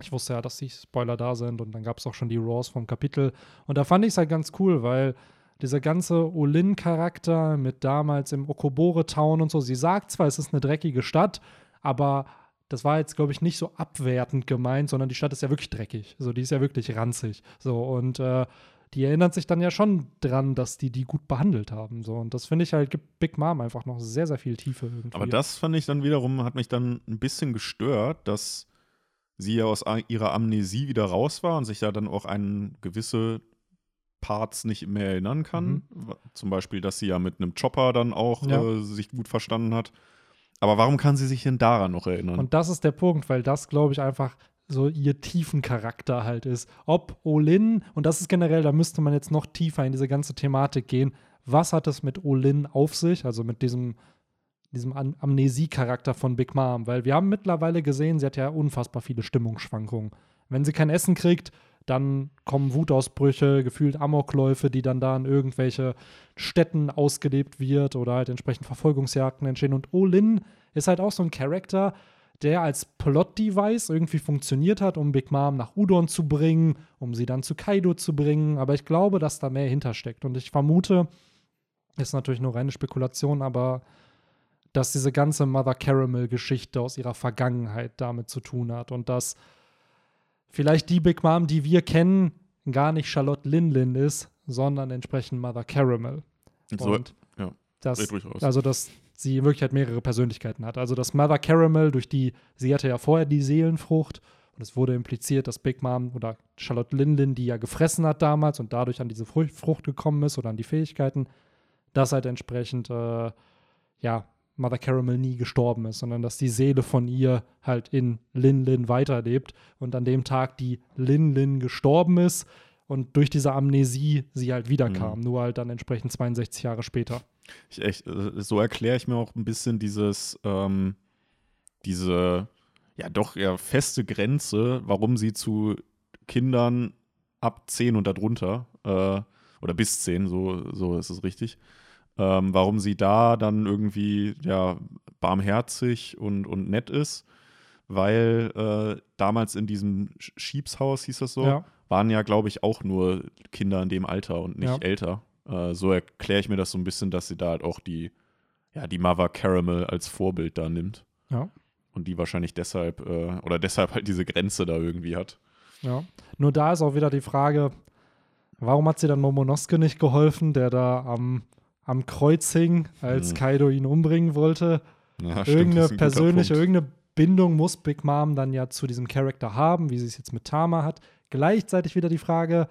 Ich wusste ja, dass die Spoiler da sind und dann gab es auch schon die Raws vom Kapitel. Und da fand ich es halt ganz cool, weil dieser ganze Olin-Charakter mit damals im Okobore-Town und so, sie sagt zwar, es ist eine dreckige Stadt, aber das war jetzt, glaube ich, nicht so abwertend gemeint, sondern die Stadt ist ja wirklich dreckig. So, die ist ja wirklich ranzig. So, und äh, die erinnert sich dann ja schon dran, dass die die gut behandelt haben. So. Und das finde ich halt, gibt Big Mom einfach noch sehr, sehr viel Tiefe irgendwie. Aber das fand ich dann wiederum, hat mich dann ein bisschen gestört, dass sie ja aus ihrer Amnesie wieder raus war und sich ja dann auch an gewisse Parts nicht mehr erinnern kann. Mhm. Zum Beispiel, dass sie ja mit einem Chopper dann auch ja. äh, sich gut verstanden hat. Aber warum kann sie sich denn daran noch erinnern? Und das ist der Punkt, weil das, glaube ich, einfach so ihr tiefen Charakter halt ist. Ob Olin, und das ist generell, da müsste man jetzt noch tiefer in diese ganze Thematik gehen. Was hat es mit Olin auf sich, also mit diesem, diesem Am Amnesie-Charakter von Big Mom? Weil wir haben mittlerweile gesehen, sie hat ja unfassbar viele Stimmungsschwankungen. Wenn sie kein Essen kriegt, dann kommen Wutausbrüche, gefühlt Amokläufe, die dann da in irgendwelche Städten ausgelebt wird oder halt entsprechend Verfolgungsjagden entstehen. Und Olin ist halt auch so ein Charakter, der als Plot-Device irgendwie funktioniert hat, um Big Mom nach Udon zu bringen, um sie dann zu Kaido zu bringen. Aber ich glaube, dass da mehr hintersteckt. Und ich vermute, ist natürlich nur reine Spekulation, aber dass diese ganze Mother Caramel-Geschichte aus ihrer Vergangenheit damit zu tun hat und dass vielleicht die Big Mom, die wir kennen, gar nicht Charlotte Linlin ist, sondern entsprechend Mother Caramel. So, und ja, das, also dass sie in Wirklichkeit mehrere Persönlichkeiten hat. Also dass Mother Caramel durch die, sie hatte ja vorher die Seelenfrucht und es wurde impliziert, dass Big Mom oder Charlotte Linlin die ja gefressen hat damals und dadurch an diese Frucht gekommen ist oder an die Fähigkeiten, dass halt entsprechend, äh, ja, Mother Caramel nie gestorben ist, sondern dass die Seele von ihr halt in Lin Lin weiterlebt und an dem Tag, die Lin Lin gestorben ist und durch diese Amnesie sie halt wiederkam, mhm. nur halt dann entsprechend 62 Jahre später. Ich echt, äh, so erkläre ich mir auch ein bisschen dieses, ähm, diese, ja doch eher feste Grenze, warum sie zu Kindern ab 10 und darunter, äh, oder bis 10, so, so ist es richtig, ähm, warum sie da dann irgendwie, ja, barmherzig und, und nett ist, weil äh, damals in diesem Schiebshaus, hieß das so, ja. waren ja, glaube ich, auch nur Kinder in dem Alter und nicht ja. älter. Äh, so erkläre ich mir das so ein bisschen, dass sie da halt auch die, ja, die Mother Caramel als Vorbild da nimmt. Ja. Und die wahrscheinlich deshalb, äh, oder deshalb halt diese Grenze da irgendwie hat. Ja. Nur da ist auch wieder die Frage, warum hat sie dann Momonosuke nicht geholfen, der da am, am Kreuz hing, als hm. Kaido ihn umbringen wollte? Ja, irgendeine stimmt, persönliche, irgendeine Bindung muss Big Mom dann ja zu diesem Charakter haben, wie sie es jetzt mit Tama hat. Gleichzeitig wieder die Frage,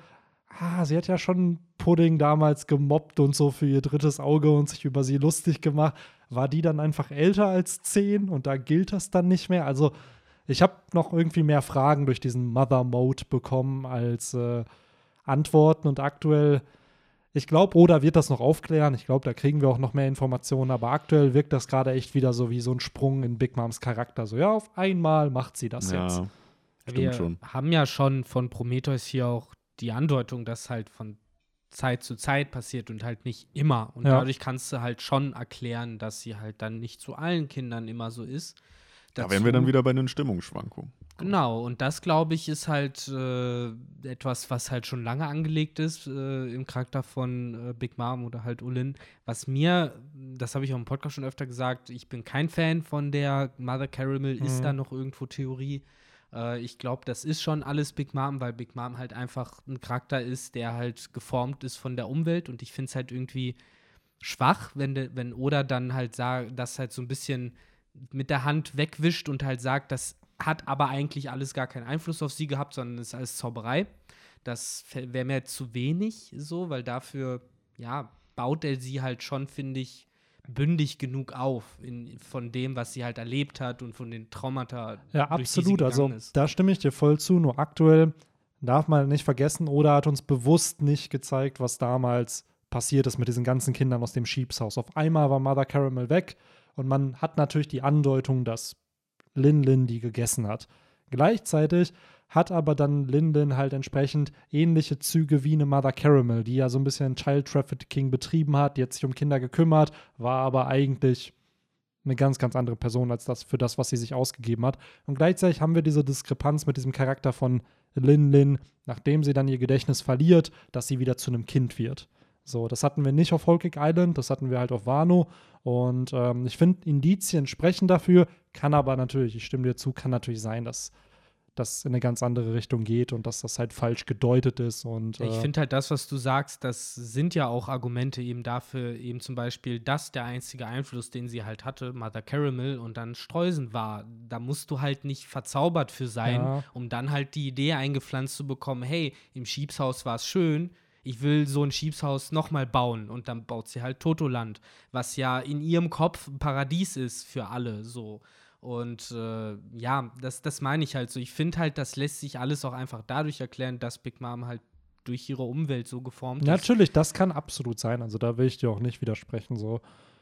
ah, sie hat ja schon Pudding damals gemobbt und so für ihr drittes Auge und sich über sie lustig gemacht. War die dann einfach älter als zehn und da gilt das dann nicht mehr? Also, ich habe noch irgendwie mehr Fragen durch diesen Mother-Mode bekommen als äh, Antworten und aktuell, ich glaube, Oda wird das noch aufklären. Ich glaube, da kriegen wir auch noch mehr Informationen, aber aktuell wirkt das gerade echt wieder so wie so ein Sprung in Big Moms Charakter. So, ja, auf einmal macht sie das ja, jetzt. Wir schon. haben ja schon von Prometheus hier auch die Andeutung, dass halt von Zeit zu Zeit passiert und halt nicht immer. Und ja. dadurch kannst du halt schon erklären, dass sie halt dann nicht zu allen Kindern immer so ist. Dazu, da wären wir dann wieder bei den Stimmungsschwankungen. Genau, und das, glaube ich, ist halt äh, etwas, was halt schon lange angelegt ist äh, im Charakter von äh, Big Mom oder halt Ulin. Was mir, das habe ich auch im Podcast schon öfter gesagt, ich bin kein Fan von der Mother Caramel, mhm. ist da noch irgendwo Theorie. Äh, ich glaube, das ist schon alles Big Mom, weil Big Mom halt einfach ein Charakter ist, der halt geformt ist von der Umwelt und ich finde es halt irgendwie schwach, wenn, de, wenn Oda dann halt sagt, das halt so ein bisschen mit der Hand wegwischt und halt sagt, das hat aber eigentlich alles gar keinen Einfluss auf sie gehabt, sondern ist alles Zauberei. Das wäre mir zu wenig so, weil dafür, ja, baut er sie halt schon, finde ich, bündig genug auf in, von dem, was sie halt erlebt hat und von den Traumata. Ja, absolut. Also ist. da stimme ich dir voll zu. Nur aktuell darf man nicht vergessen, oder hat uns bewusst nicht gezeigt, was damals passiert ist mit diesen ganzen Kindern aus dem Sheeps-Haus. Auf einmal war Mother Caramel weg und man hat natürlich die Andeutung, dass Lin Lin die gegessen hat. Gleichzeitig hat aber dann Lin Lin halt entsprechend ähnliche Züge wie eine Mother Caramel, die ja so ein bisschen Child Trafficking betrieben hat, die hat sich um Kinder gekümmert, war aber eigentlich eine ganz, ganz andere Person als das für das, was sie sich ausgegeben hat. Und gleichzeitig haben wir diese Diskrepanz mit diesem Charakter von Lin Lin, nachdem sie dann ihr Gedächtnis verliert, dass sie wieder zu einem Kind wird. So, das hatten wir nicht auf Whole Island, das hatten wir halt auf Wano. Und ähm, ich finde, Indizien sprechen dafür, kann aber natürlich, ich stimme dir zu, kann natürlich sein, dass das in eine ganz andere Richtung geht und dass das halt falsch gedeutet ist. Und, äh ich finde halt das, was du sagst, das sind ja auch Argumente eben dafür, eben zum Beispiel, dass der einzige Einfluss, den sie halt hatte, Mother Caramel und dann Streusen war. Da musst du halt nicht verzaubert für sein, ja. um dann halt die Idee eingepflanzt zu bekommen, hey, im Schiebshaus war es schön, ich will so ein Schiebshaus nochmal bauen und dann baut sie halt Totoland, was ja in ihrem Kopf ein Paradies ist für alle so. Und äh, ja, das, das meine ich halt so. Ich finde halt, das lässt sich alles auch einfach dadurch erklären, dass Big Mom halt durch ihre Umwelt so geformt ist. Natürlich, das kann absolut sein. Also da will ich dir auch nicht widersprechen. So.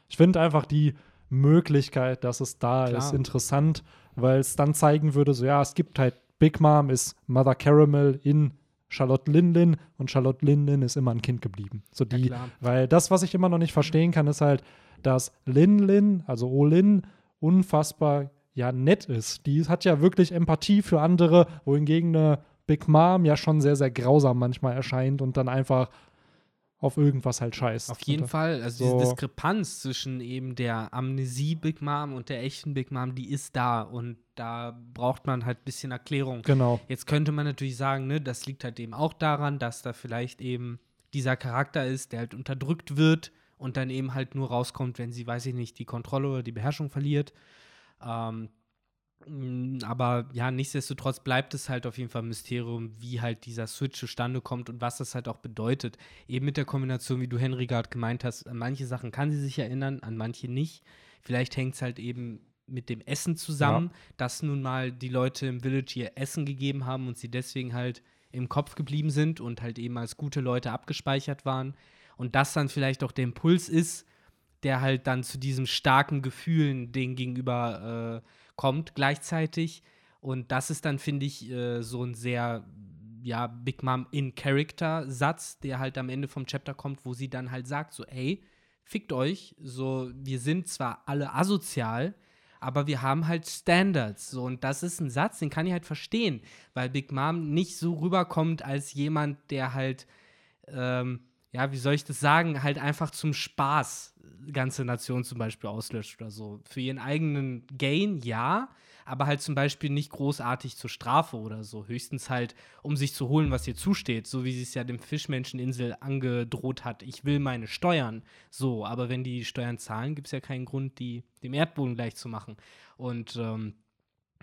Ich finde einfach die Möglichkeit, dass es da Klar. ist, interessant, weil es dann zeigen würde, so ja, es gibt halt Big Mom ist Mother Caramel in Charlotte Lindlin und Charlotte Lindlin ist immer ein Kind geblieben. So die, ja, weil das, was ich immer noch nicht verstehen kann, ist halt, dass Lin also Olin, unfassbar ja nett ist. Die hat ja wirklich Empathie für andere, wohingegen eine Big Mom ja schon sehr, sehr grausam manchmal erscheint und dann einfach auf irgendwas halt scheißt. Auf jeden und, Fall. Also so. diese Diskrepanz zwischen eben der Amnesie Big Mom und der echten Big Mom, die ist da und da braucht man halt ein bisschen Erklärung. Genau. Jetzt könnte man natürlich sagen, ne, das liegt halt eben auch daran, dass da vielleicht eben dieser Charakter ist, der halt unterdrückt wird und dann eben halt nur rauskommt, wenn sie, weiß ich nicht, die Kontrolle oder die Beherrschung verliert. Ähm, aber ja, nichtsdestotrotz bleibt es halt auf jeden Fall ein Mysterium, wie halt dieser Switch zustande kommt und was das halt auch bedeutet. Eben mit der Kombination, wie du Henry gerade gemeint hast, an manche Sachen kann sie sich erinnern, an manche nicht. Vielleicht hängt es halt eben mit dem Essen zusammen, ja. dass nun mal die Leute im Village ihr Essen gegeben haben und sie deswegen halt im Kopf geblieben sind und halt eben als gute Leute abgespeichert waren. Und das dann vielleicht auch der Impuls ist, der halt dann zu diesem starken Gefühlen denen gegenüber äh, kommt gleichzeitig. Und das ist dann, finde ich, äh, so ein sehr, ja, Big Mom in Character-Satz, der halt am Ende vom Chapter kommt, wo sie dann halt sagt, so, ey, fickt euch, so, wir sind zwar alle asozial, aber wir haben halt Standards. So, und das ist ein Satz, den kann ich halt verstehen, weil Big Mom nicht so rüberkommt als jemand, der halt ähm, ja, wie soll ich das sagen, halt einfach zum Spaß ganze Nation zum Beispiel auslöscht oder so. Für ihren eigenen Gain, ja, aber halt zum Beispiel nicht großartig zur Strafe oder so. Höchstens halt, um sich zu holen, was ihr zusteht, so wie sie es ja dem Fischmenscheninsel angedroht hat. Ich will meine Steuern. So, aber wenn die Steuern zahlen, gibt es ja keinen Grund, die dem Erdboden gleich zu machen. Und ähm,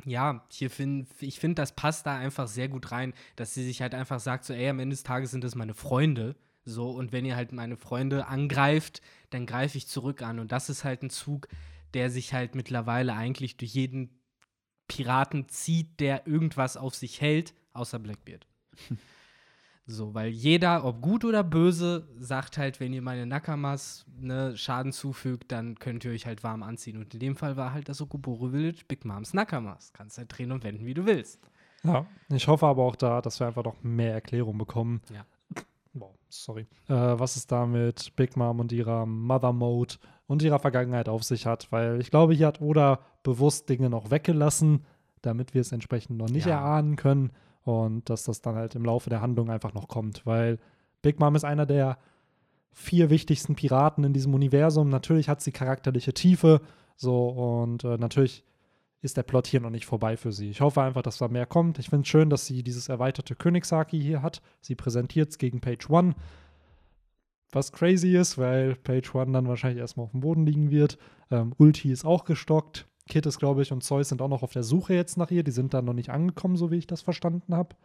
ja, hier find, ich finde, das passt da einfach sehr gut rein, dass sie sich halt einfach sagt, so, ey, am Ende des Tages sind das meine Freunde so, und wenn ihr halt meine Freunde angreift, dann greife ich zurück an. Und das ist halt ein Zug, der sich halt mittlerweile eigentlich durch jeden Piraten zieht, der irgendwas auf sich hält, außer Blackbeard. [laughs] so, weil jeder, ob gut oder böse, sagt halt, wenn ihr meine Nakamas ne, Schaden zufügt, dann könnt ihr euch halt warm anziehen. Und in dem Fall war halt das Okoboro Village Big Moms Nakamas. Kannst halt drehen und wenden, wie du willst. Ja, ich hoffe aber auch da, dass wir einfach noch mehr Erklärung bekommen. Ja wow, sorry, äh, was es da mit Big Mom und ihrer Mother Mode und ihrer Vergangenheit auf sich hat, weil ich glaube, hier hat Oda bewusst Dinge noch weggelassen, damit wir es entsprechend noch nicht ja. erahnen können und dass das dann halt im Laufe der Handlung einfach noch kommt, weil Big Mom ist einer der vier wichtigsten Piraten in diesem Universum. Natürlich hat sie charakterliche Tiefe, so und äh, natürlich ist der Plot hier noch nicht vorbei für sie. Ich hoffe einfach, dass da mehr kommt. Ich finde es schön, dass sie dieses erweiterte Königshaki hier hat. Sie präsentiert es gegen Page One. Was crazy ist, weil Page One dann wahrscheinlich erstmal auf dem Boden liegen wird. Ähm, Ulti ist auch gestockt. Kit ist, glaube ich, und Zeus sind auch noch auf der Suche jetzt nach ihr. Die sind da noch nicht angekommen, so wie ich das verstanden habe.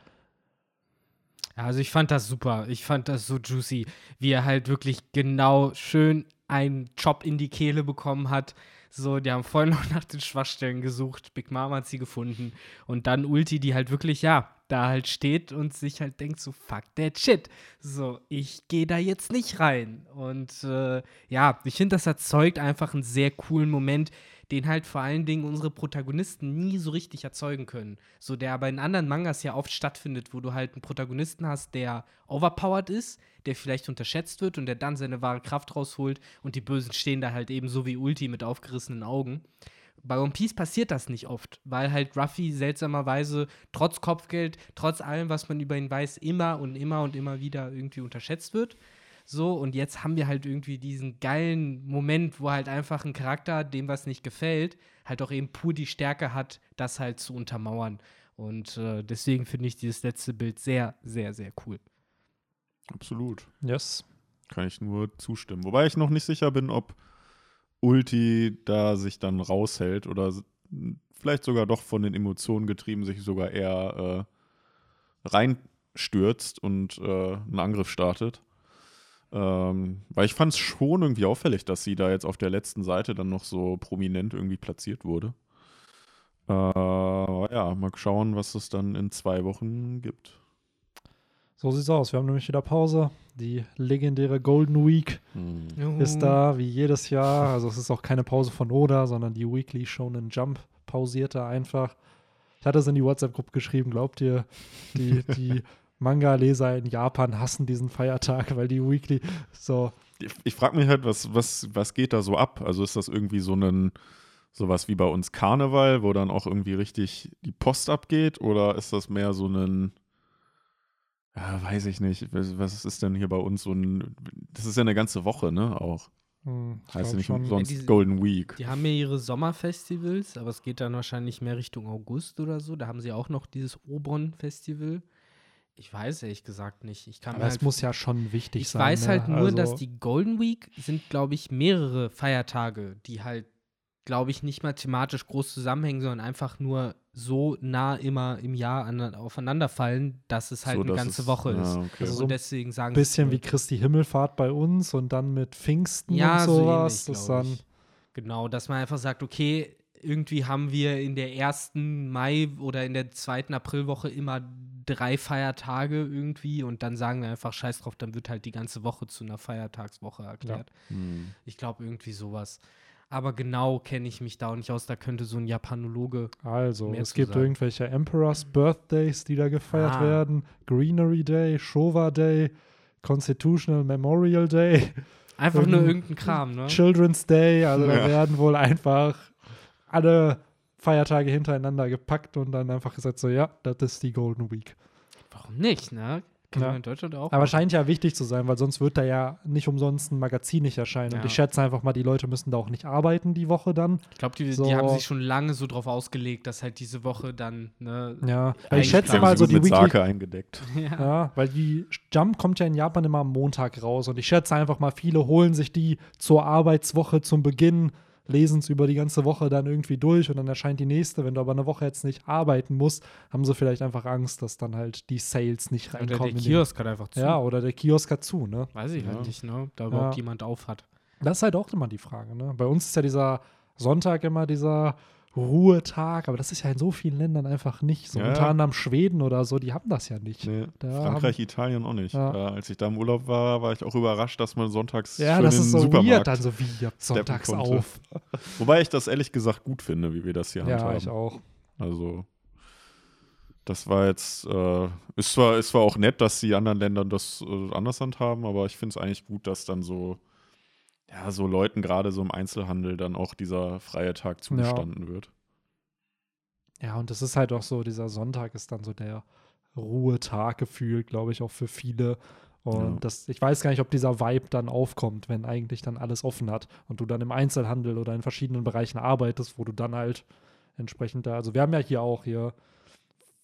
Also ich fand das super. Ich fand das so juicy, wie er halt wirklich genau schön einen Job in die Kehle bekommen hat So, die haben vorhin noch nach den Schwachstellen gesucht. Big Mom hat sie gefunden. Und dann Ulti, die halt wirklich, ja, da halt steht und sich halt denkt, so, fuck that shit. So, ich gehe da jetzt nicht rein. Und äh, ja, ich finde, das erzeugt einfach einen sehr coolen Moment, den halt vor allen Dingen unsere Protagonisten nie so richtig erzeugen können. So, der aber in anderen Mangas ja oft stattfindet, wo du halt einen Protagonisten hast, der overpowered ist, der vielleicht unterschätzt wird und der dann seine wahre Kraft rausholt und die Bösen stehen da halt eben so wie Ulti mit aufgerissenen Augen. Bei One Piece passiert das nicht oft, weil halt Ruffy seltsamerweise trotz Kopfgeld, trotz allem, was man über ihn weiß, immer und immer und immer wieder irgendwie unterschätzt wird. So, und jetzt haben wir halt irgendwie diesen geilen Moment, wo halt einfach ein Charakter, dem was nicht gefällt, halt auch eben pur die Stärke hat, das halt zu untermauern. Und äh, deswegen finde ich dieses letzte Bild sehr, sehr, sehr cool. Absolut. Yes. Kann ich nur zustimmen. Wobei ich noch nicht sicher bin, ob Ulti da sich dann raushält oder vielleicht sogar doch von den Emotionen getrieben sich sogar eher äh, reinstürzt und äh, einen Angriff startet. Ähm, weil ich fand es schon irgendwie auffällig, dass sie da jetzt auf der letzten Seite dann noch so prominent irgendwie platziert wurde. Äh, ja, mal schauen, was es dann in zwei Wochen gibt. So sieht's aus. Wir haben nämlich wieder Pause. Die legendäre Golden Week Hm. ist da, wie jedes Jahr. Also es ist auch keine Pause von Oda, sondern die Weekly Shonen Jump pausierte einfach. Ich hatte es in die WhatsApp-Gruppe geschrieben, glaubt ihr, die, die [laughs] Manga-Leser in Japan hassen diesen Feiertag, weil die Weekly so, Ich, ich frage mich halt, was, was, was geht da so ab? Also ist das irgendwie so ein sowas wie bei uns Karneval, wo dann auch irgendwie richtig die Post abgeht? Oder ist das mehr so ein, ja, weiß ich nicht, was, ist denn hier bei uns so ein, das ist ja eine ganze Woche, ne, auch. hm, ich Heißt ja nicht schon. umsonst Ja, diese- Golden Week. Die haben ja ihre Sommerfestivals, aber es geht dann wahrscheinlich mehr Richtung August oder so. Da haben sie auch noch dieses Obon-Festival. Ich weiß ehrlich gesagt nicht. Ich kann Aber es halt, muss ja schon wichtig ich sein. weiß ne? halt nur, also, dass die Golden Week sind, glaube ich, mehrere Feiertage, die halt, glaube ich, nicht mal thematisch groß zusammenhängen, sondern einfach nur so nah immer im Jahr an, aufeinander fallen, dass es halt So, eine ganze es- Woche ja, ist. okay. Also so und ein deswegen sagen bisschen sie wie Christi Himmelfahrt bei uns und dann mit Pfingsten ja, und so sowas. ähnlich, das glaub dann, ich. Genau, dass man einfach sagt, okay, irgendwie haben wir in der ersten Mai oder in der zweiten Aprilwoche immer drei Feiertage irgendwie und dann sagen wir einfach scheiß drauf, dann wird halt die ganze Woche zu einer Feiertagswoche erklärt. Hm. Ich glaube irgendwie sowas. Aber genau kenne ich mich da auch nicht aus, da könnte so ein Japanologe. Also, mehr es zu gibt sagen. irgendwelche Emperor's Birthdays, die da gefeiert Ah. werden. Greenery Day, Showa Day, Constitutional Memorial Day, Einfach nur Irgend- irgendein Kram, ne? Children's Day. Also, da Ja. werden wohl einfach alle Feiertage hintereinander gepackt und dann einfach gesagt, so, ja, das ist die Golden Week. Warum nicht, ne? Kennen Ja. wir in Deutschland auch. Aber scheint ja wichtig zu sein, weil sonst wird da ja nicht umsonst ein Magazin nicht erscheinen. Und Ja. ich schätze einfach mal, die Leute müssen da auch nicht arbeiten die Woche dann. ich glaube, die, so- die haben sich schon lange so drauf ausgelegt, dass halt diese Woche dann, ne? Ja, weil ich schätze mal Haben so die mit Weekly, Sake eingedeckt. Ja. Ja, weil die Jump kommt ja in Japan immer am Montag raus und ich schätze einfach mal, viele holen sich die zur Arbeitswoche zum Beginn, lesen es über die ganze Woche dann irgendwie durch und dann erscheint die nächste. Wenn du aber eine Woche jetzt nicht arbeiten musst, haben sie vielleicht einfach Angst, dass dann halt die Sales nicht Oder reinkommen. der in den- Kiosk hat einfach zu. Ja, oder der Kiosk hat zu, ne? Weiß ich Ja. halt nicht, ne? Da überhaupt Ja. jemand auf hat. Das ist halt auch immer die Frage, ne? Bei uns ist ja dieser Sonntag immer dieser Ruhetag, aber das ist ja in so vielen Ländern einfach nicht. So Ja. unter anderem Schweden oder so, die haben das ja nicht. Nee, Da Frankreich, Italien auch nicht. Ja. Äh, als ich da im Urlaub war, war ich auch überrascht, dass man sonntags Ja, schön das in ist den so Supermarkt weird, dann so wie, ihr habt sonntags konnte. auf. [laughs] Wobei ich das ehrlich gesagt gut finde, wie wir das hier Ja, handhaben. ich auch. Also, das war jetzt, äh, ist, zwar, ist zwar auch nett, dass die anderen Länder das äh, anders handhaben, aber ich finde es eigentlich gut, dass dann so, ja, so Leuten gerade so im Einzelhandel dann auch dieser freie Tag zugestanden wird. Ja, und das ist halt auch so, dieser Sonntag ist dann so der Ruhetag gefühlt, glaube ich, auch für viele. Und Ja. das, ich weiß gar nicht, ob dieser Vibe dann aufkommt, wenn eigentlich dann alles offen hat und du dann im Einzelhandel oder in verschiedenen Bereichen arbeitest, wo du dann halt entsprechend da, also wir haben ja hier auch hier,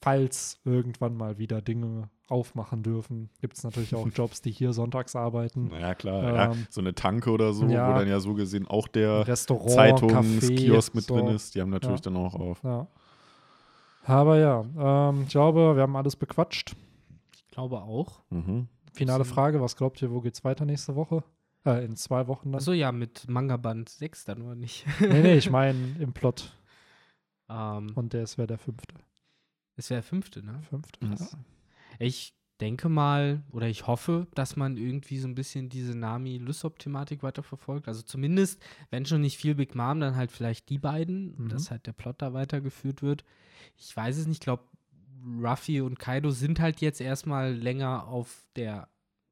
falls irgendwann mal wieder Dinge aufmachen dürfen, gibt es natürlich auch [laughs] Jobs, die hier sonntags arbeiten. Ja, klar. ja, Ähm, so eine Tanke oder so, ja. wo dann ja so gesehen auch der Restaurant, Zeitungskiosk mit so. drin ist. Die haben natürlich Ja. dann auch auf. Ja. Aber ja, ähm, ich glaube, wir haben alles bequatscht. Ich glaube auch. Mhm. Finale So. Frage, was glaubt ihr, wo geht's weiter nächste Woche? Äh, in zwei Wochen dann. Achso, ja, mit Manga-Band 6 dann oder nicht. Nee, nee, ich [laughs] meine im Plot. ähm, Und der wäre der fünfte. Es wäre der fünfte, ne? Fünfte. Ja. Ja. Ich denke mal oder ich hoffe, dass man irgendwie so ein bisschen diese Nami-Lysop-Thematik weiterverfolgt. Also zumindest, wenn schon nicht viel Big Mom, dann halt vielleicht die beiden, Mhm. dass halt der Plot da weitergeführt wird. Ich weiß es nicht, ich glaube, Ruffy und Kaido sind halt jetzt erstmal länger auf der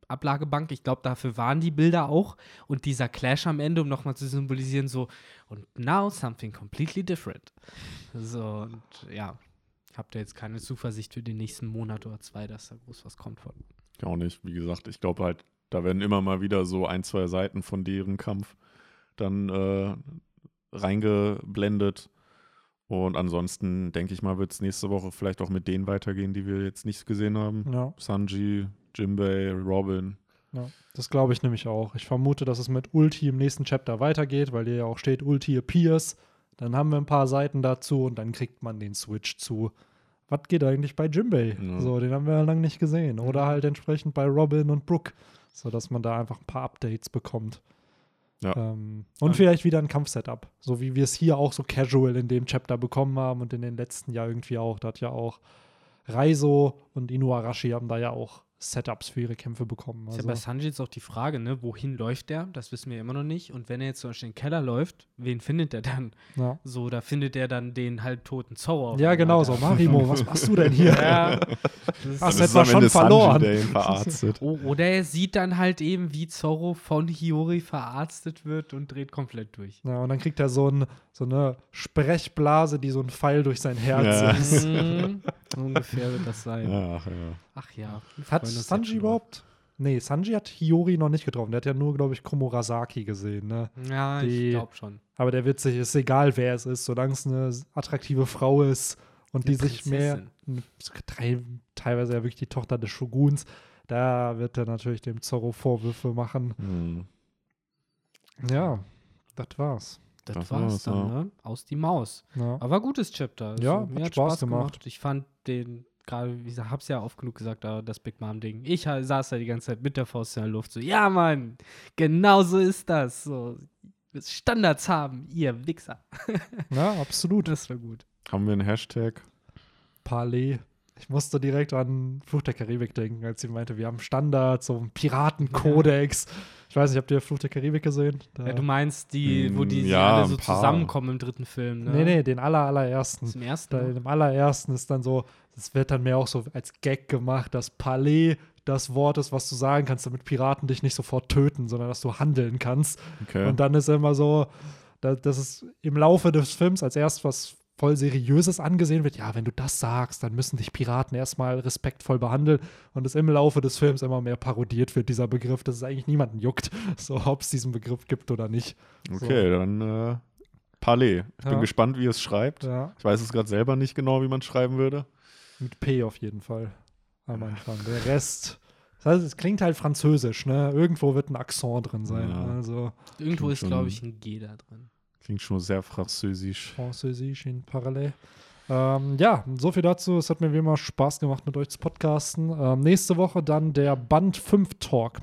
Ablagebank. Ich glaube, dafür waren die Bilder auch. Und dieser Clash am Ende, um nochmal zu symbolisieren, so, und now something completely different. So, und ja, ich habe da jetzt keine Zuversicht für den nächsten Monat oder zwei, dass da groß was kommt von. Ich auch nicht. Wie gesagt, ich glaube halt, da werden immer mal wieder so ein, zwei Seiten von deren Kampf dann äh, reingeblendet. Und ansonsten denke ich mal, wird es nächste Woche vielleicht auch mit denen weitergehen, die wir jetzt nicht gesehen haben. Ja, Sanji, Jimbei, Robin. ja. Das glaube ich nämlich auch. Ich vermute, dass es mit Ulti im nächsten Chapter weitergeht, weil hier ja auch steht, Ulti appears. Dann haben wir ein paar Seiten dazu und dann kriegt man den Switch zu. Was geht eigentlich bei Jimbei? Ja. So, den haben wir ja lange nicht gesehen. Oder halt entsprechend bei Robin und Brooke. Sodass man da einfach ein paar Updates bekommt. Ja. Ähm, und Ja. vielleicht wieder ein Kampfsetup. So wie wir es hier auch so casual in dem Chapter bekommen haben und in den letzten Jahr irgendwie auch. Da hat ja auch Raizo und Inuarashi haben da ja auch Setups für ihre Kämpfe bekommen. Ist Also, ja bei Sanji jetzt auch die Frage, ne, wohin läuft der? Das wissen wir immer noch nicht. Und wenn er jetzt zum Beispiel in den Keller läuft, wen findet er dann? ja. So, da findet er dann den halbtoten Zorro. ja, genau so. Marimo, was machst du denn hier? [laughs] Ja. Das Hast ist, du etwa schon verloren? Sanji, der ihn verarztet. [laughs] O- oder er sieht dann halt eben, wie Zorro von Hiyori verarztet wird und dreht komplett durch. Ja, und dann kriegt er so, ein, so eine Sprechblase, die so ein Pfeil durch sein Herz Ja. ist. Mhm. so ungefähr wird das sein. Ach ja. Ach ja. Hat uns Sanji überhaupt? Nee, Sanji hat Hiyori noch nicht getroffen. Der hat ja nur, glaube ich, Komurasaki gesehen, ne? Ja, Die- ich glaube schon. Aber der wird sich, ist egal, wer es ist, solange es eine attraktive Frau ist und die Eine sich mehr, teilweise ja wirklich die Tochter des Shoguns, da wird er natürlich dem Zorro Vorwürfe machen. Hm. Ja, das war's. Das, Das war's war's, dann, ja. ne? Aus die Maus. Ja. Aber gutes Chapter. Also, Ja, mir hat hat Spaß Spaß, gemacht. gemacht. Ich fand den, gerade, wie gesagt, hab's ja oft genug gesagt, aber das Big Mom-Ding. Ich saß da die ganze Zeit mit der Faust in der Luft, so, ja, Mann, genau so ist das. So, Standards haben, ihr Wichser. ja, absolut. Das war gut. Haben wir einen Hashtag? Palais. Ich musste direkt an Fluch der Karibik denken, als sie meinte, wir haben Standards, so einen Piratenkodex. Ich weiß nicht, habt ihr Fluch der Karibik gesehen? Da, Ja, du meinst die, wo die ja, alle so zusammenkommen im dritten Film, ne? nee, nee, den aller, allerersten. Zum ersten. Da? Im allerersten ist dann so, das wird dann mehr auch so als Gag gemacht, dass Palais das Wort ist, was du sagen kannst, damit Piraten dich nicht sofort töten, sondern dass du handeln kannst. Okay. Und dann ist immer so, da, dass es im Laufe des Films als erst was voll Seriöses angesehen wird. Ja, wenn du das sagst, dann müssen dich Piraten erstmal respektvoll behandeln. Und es im Laufe des Films immer mehr parodiert wird, dieser Begriff, dass es eigentlich niemanden juckt, [laughs] so ob es diesen Begriff gibt oder nicht. okay, dann äh, Palais. Ich Ja. bin gespannt, wie es schreibt. Ja, Ich weiß es gerade selber nicht genau, wie man es schreiben würde. mit P auf jeden Fall am Anfang. Der Rest, das heißt, es klingt halt französisch, ne? Irgendwo wird ein Akzent drin sein. Ja. Also Irgendwo ist, glaube ich, ein G da drin. Klingt schon sehr französisch. Französisch in Parallel. Ähm, ja, so viel dazu. Es hat mir wie immer Spaß gemacht, mit euch zu podcasten. Ähm, nächste Woche dann der Band 5 Talk.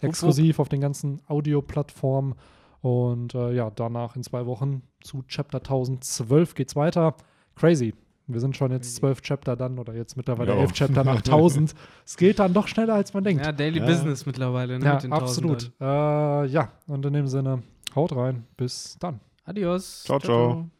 Exklusiv auf den ganzen Audioplattformen. Und äh, ja, danach in zwei Wochen zu Chapter 1012 geht's weiter. Crazy. Wir sind schon jetzt zwölf Chapter dann oder jetzt mittlerweile elf Chapter nach 1000. [laughs] es geht dann doch schneller, als man denkt. Ja, Daily Ja. Business mittlerweile, ne? Ja, mit den absolut. Äh, ja, und in dem Sinne, haut rein. Bis dann. Adios. Ciao, ciao.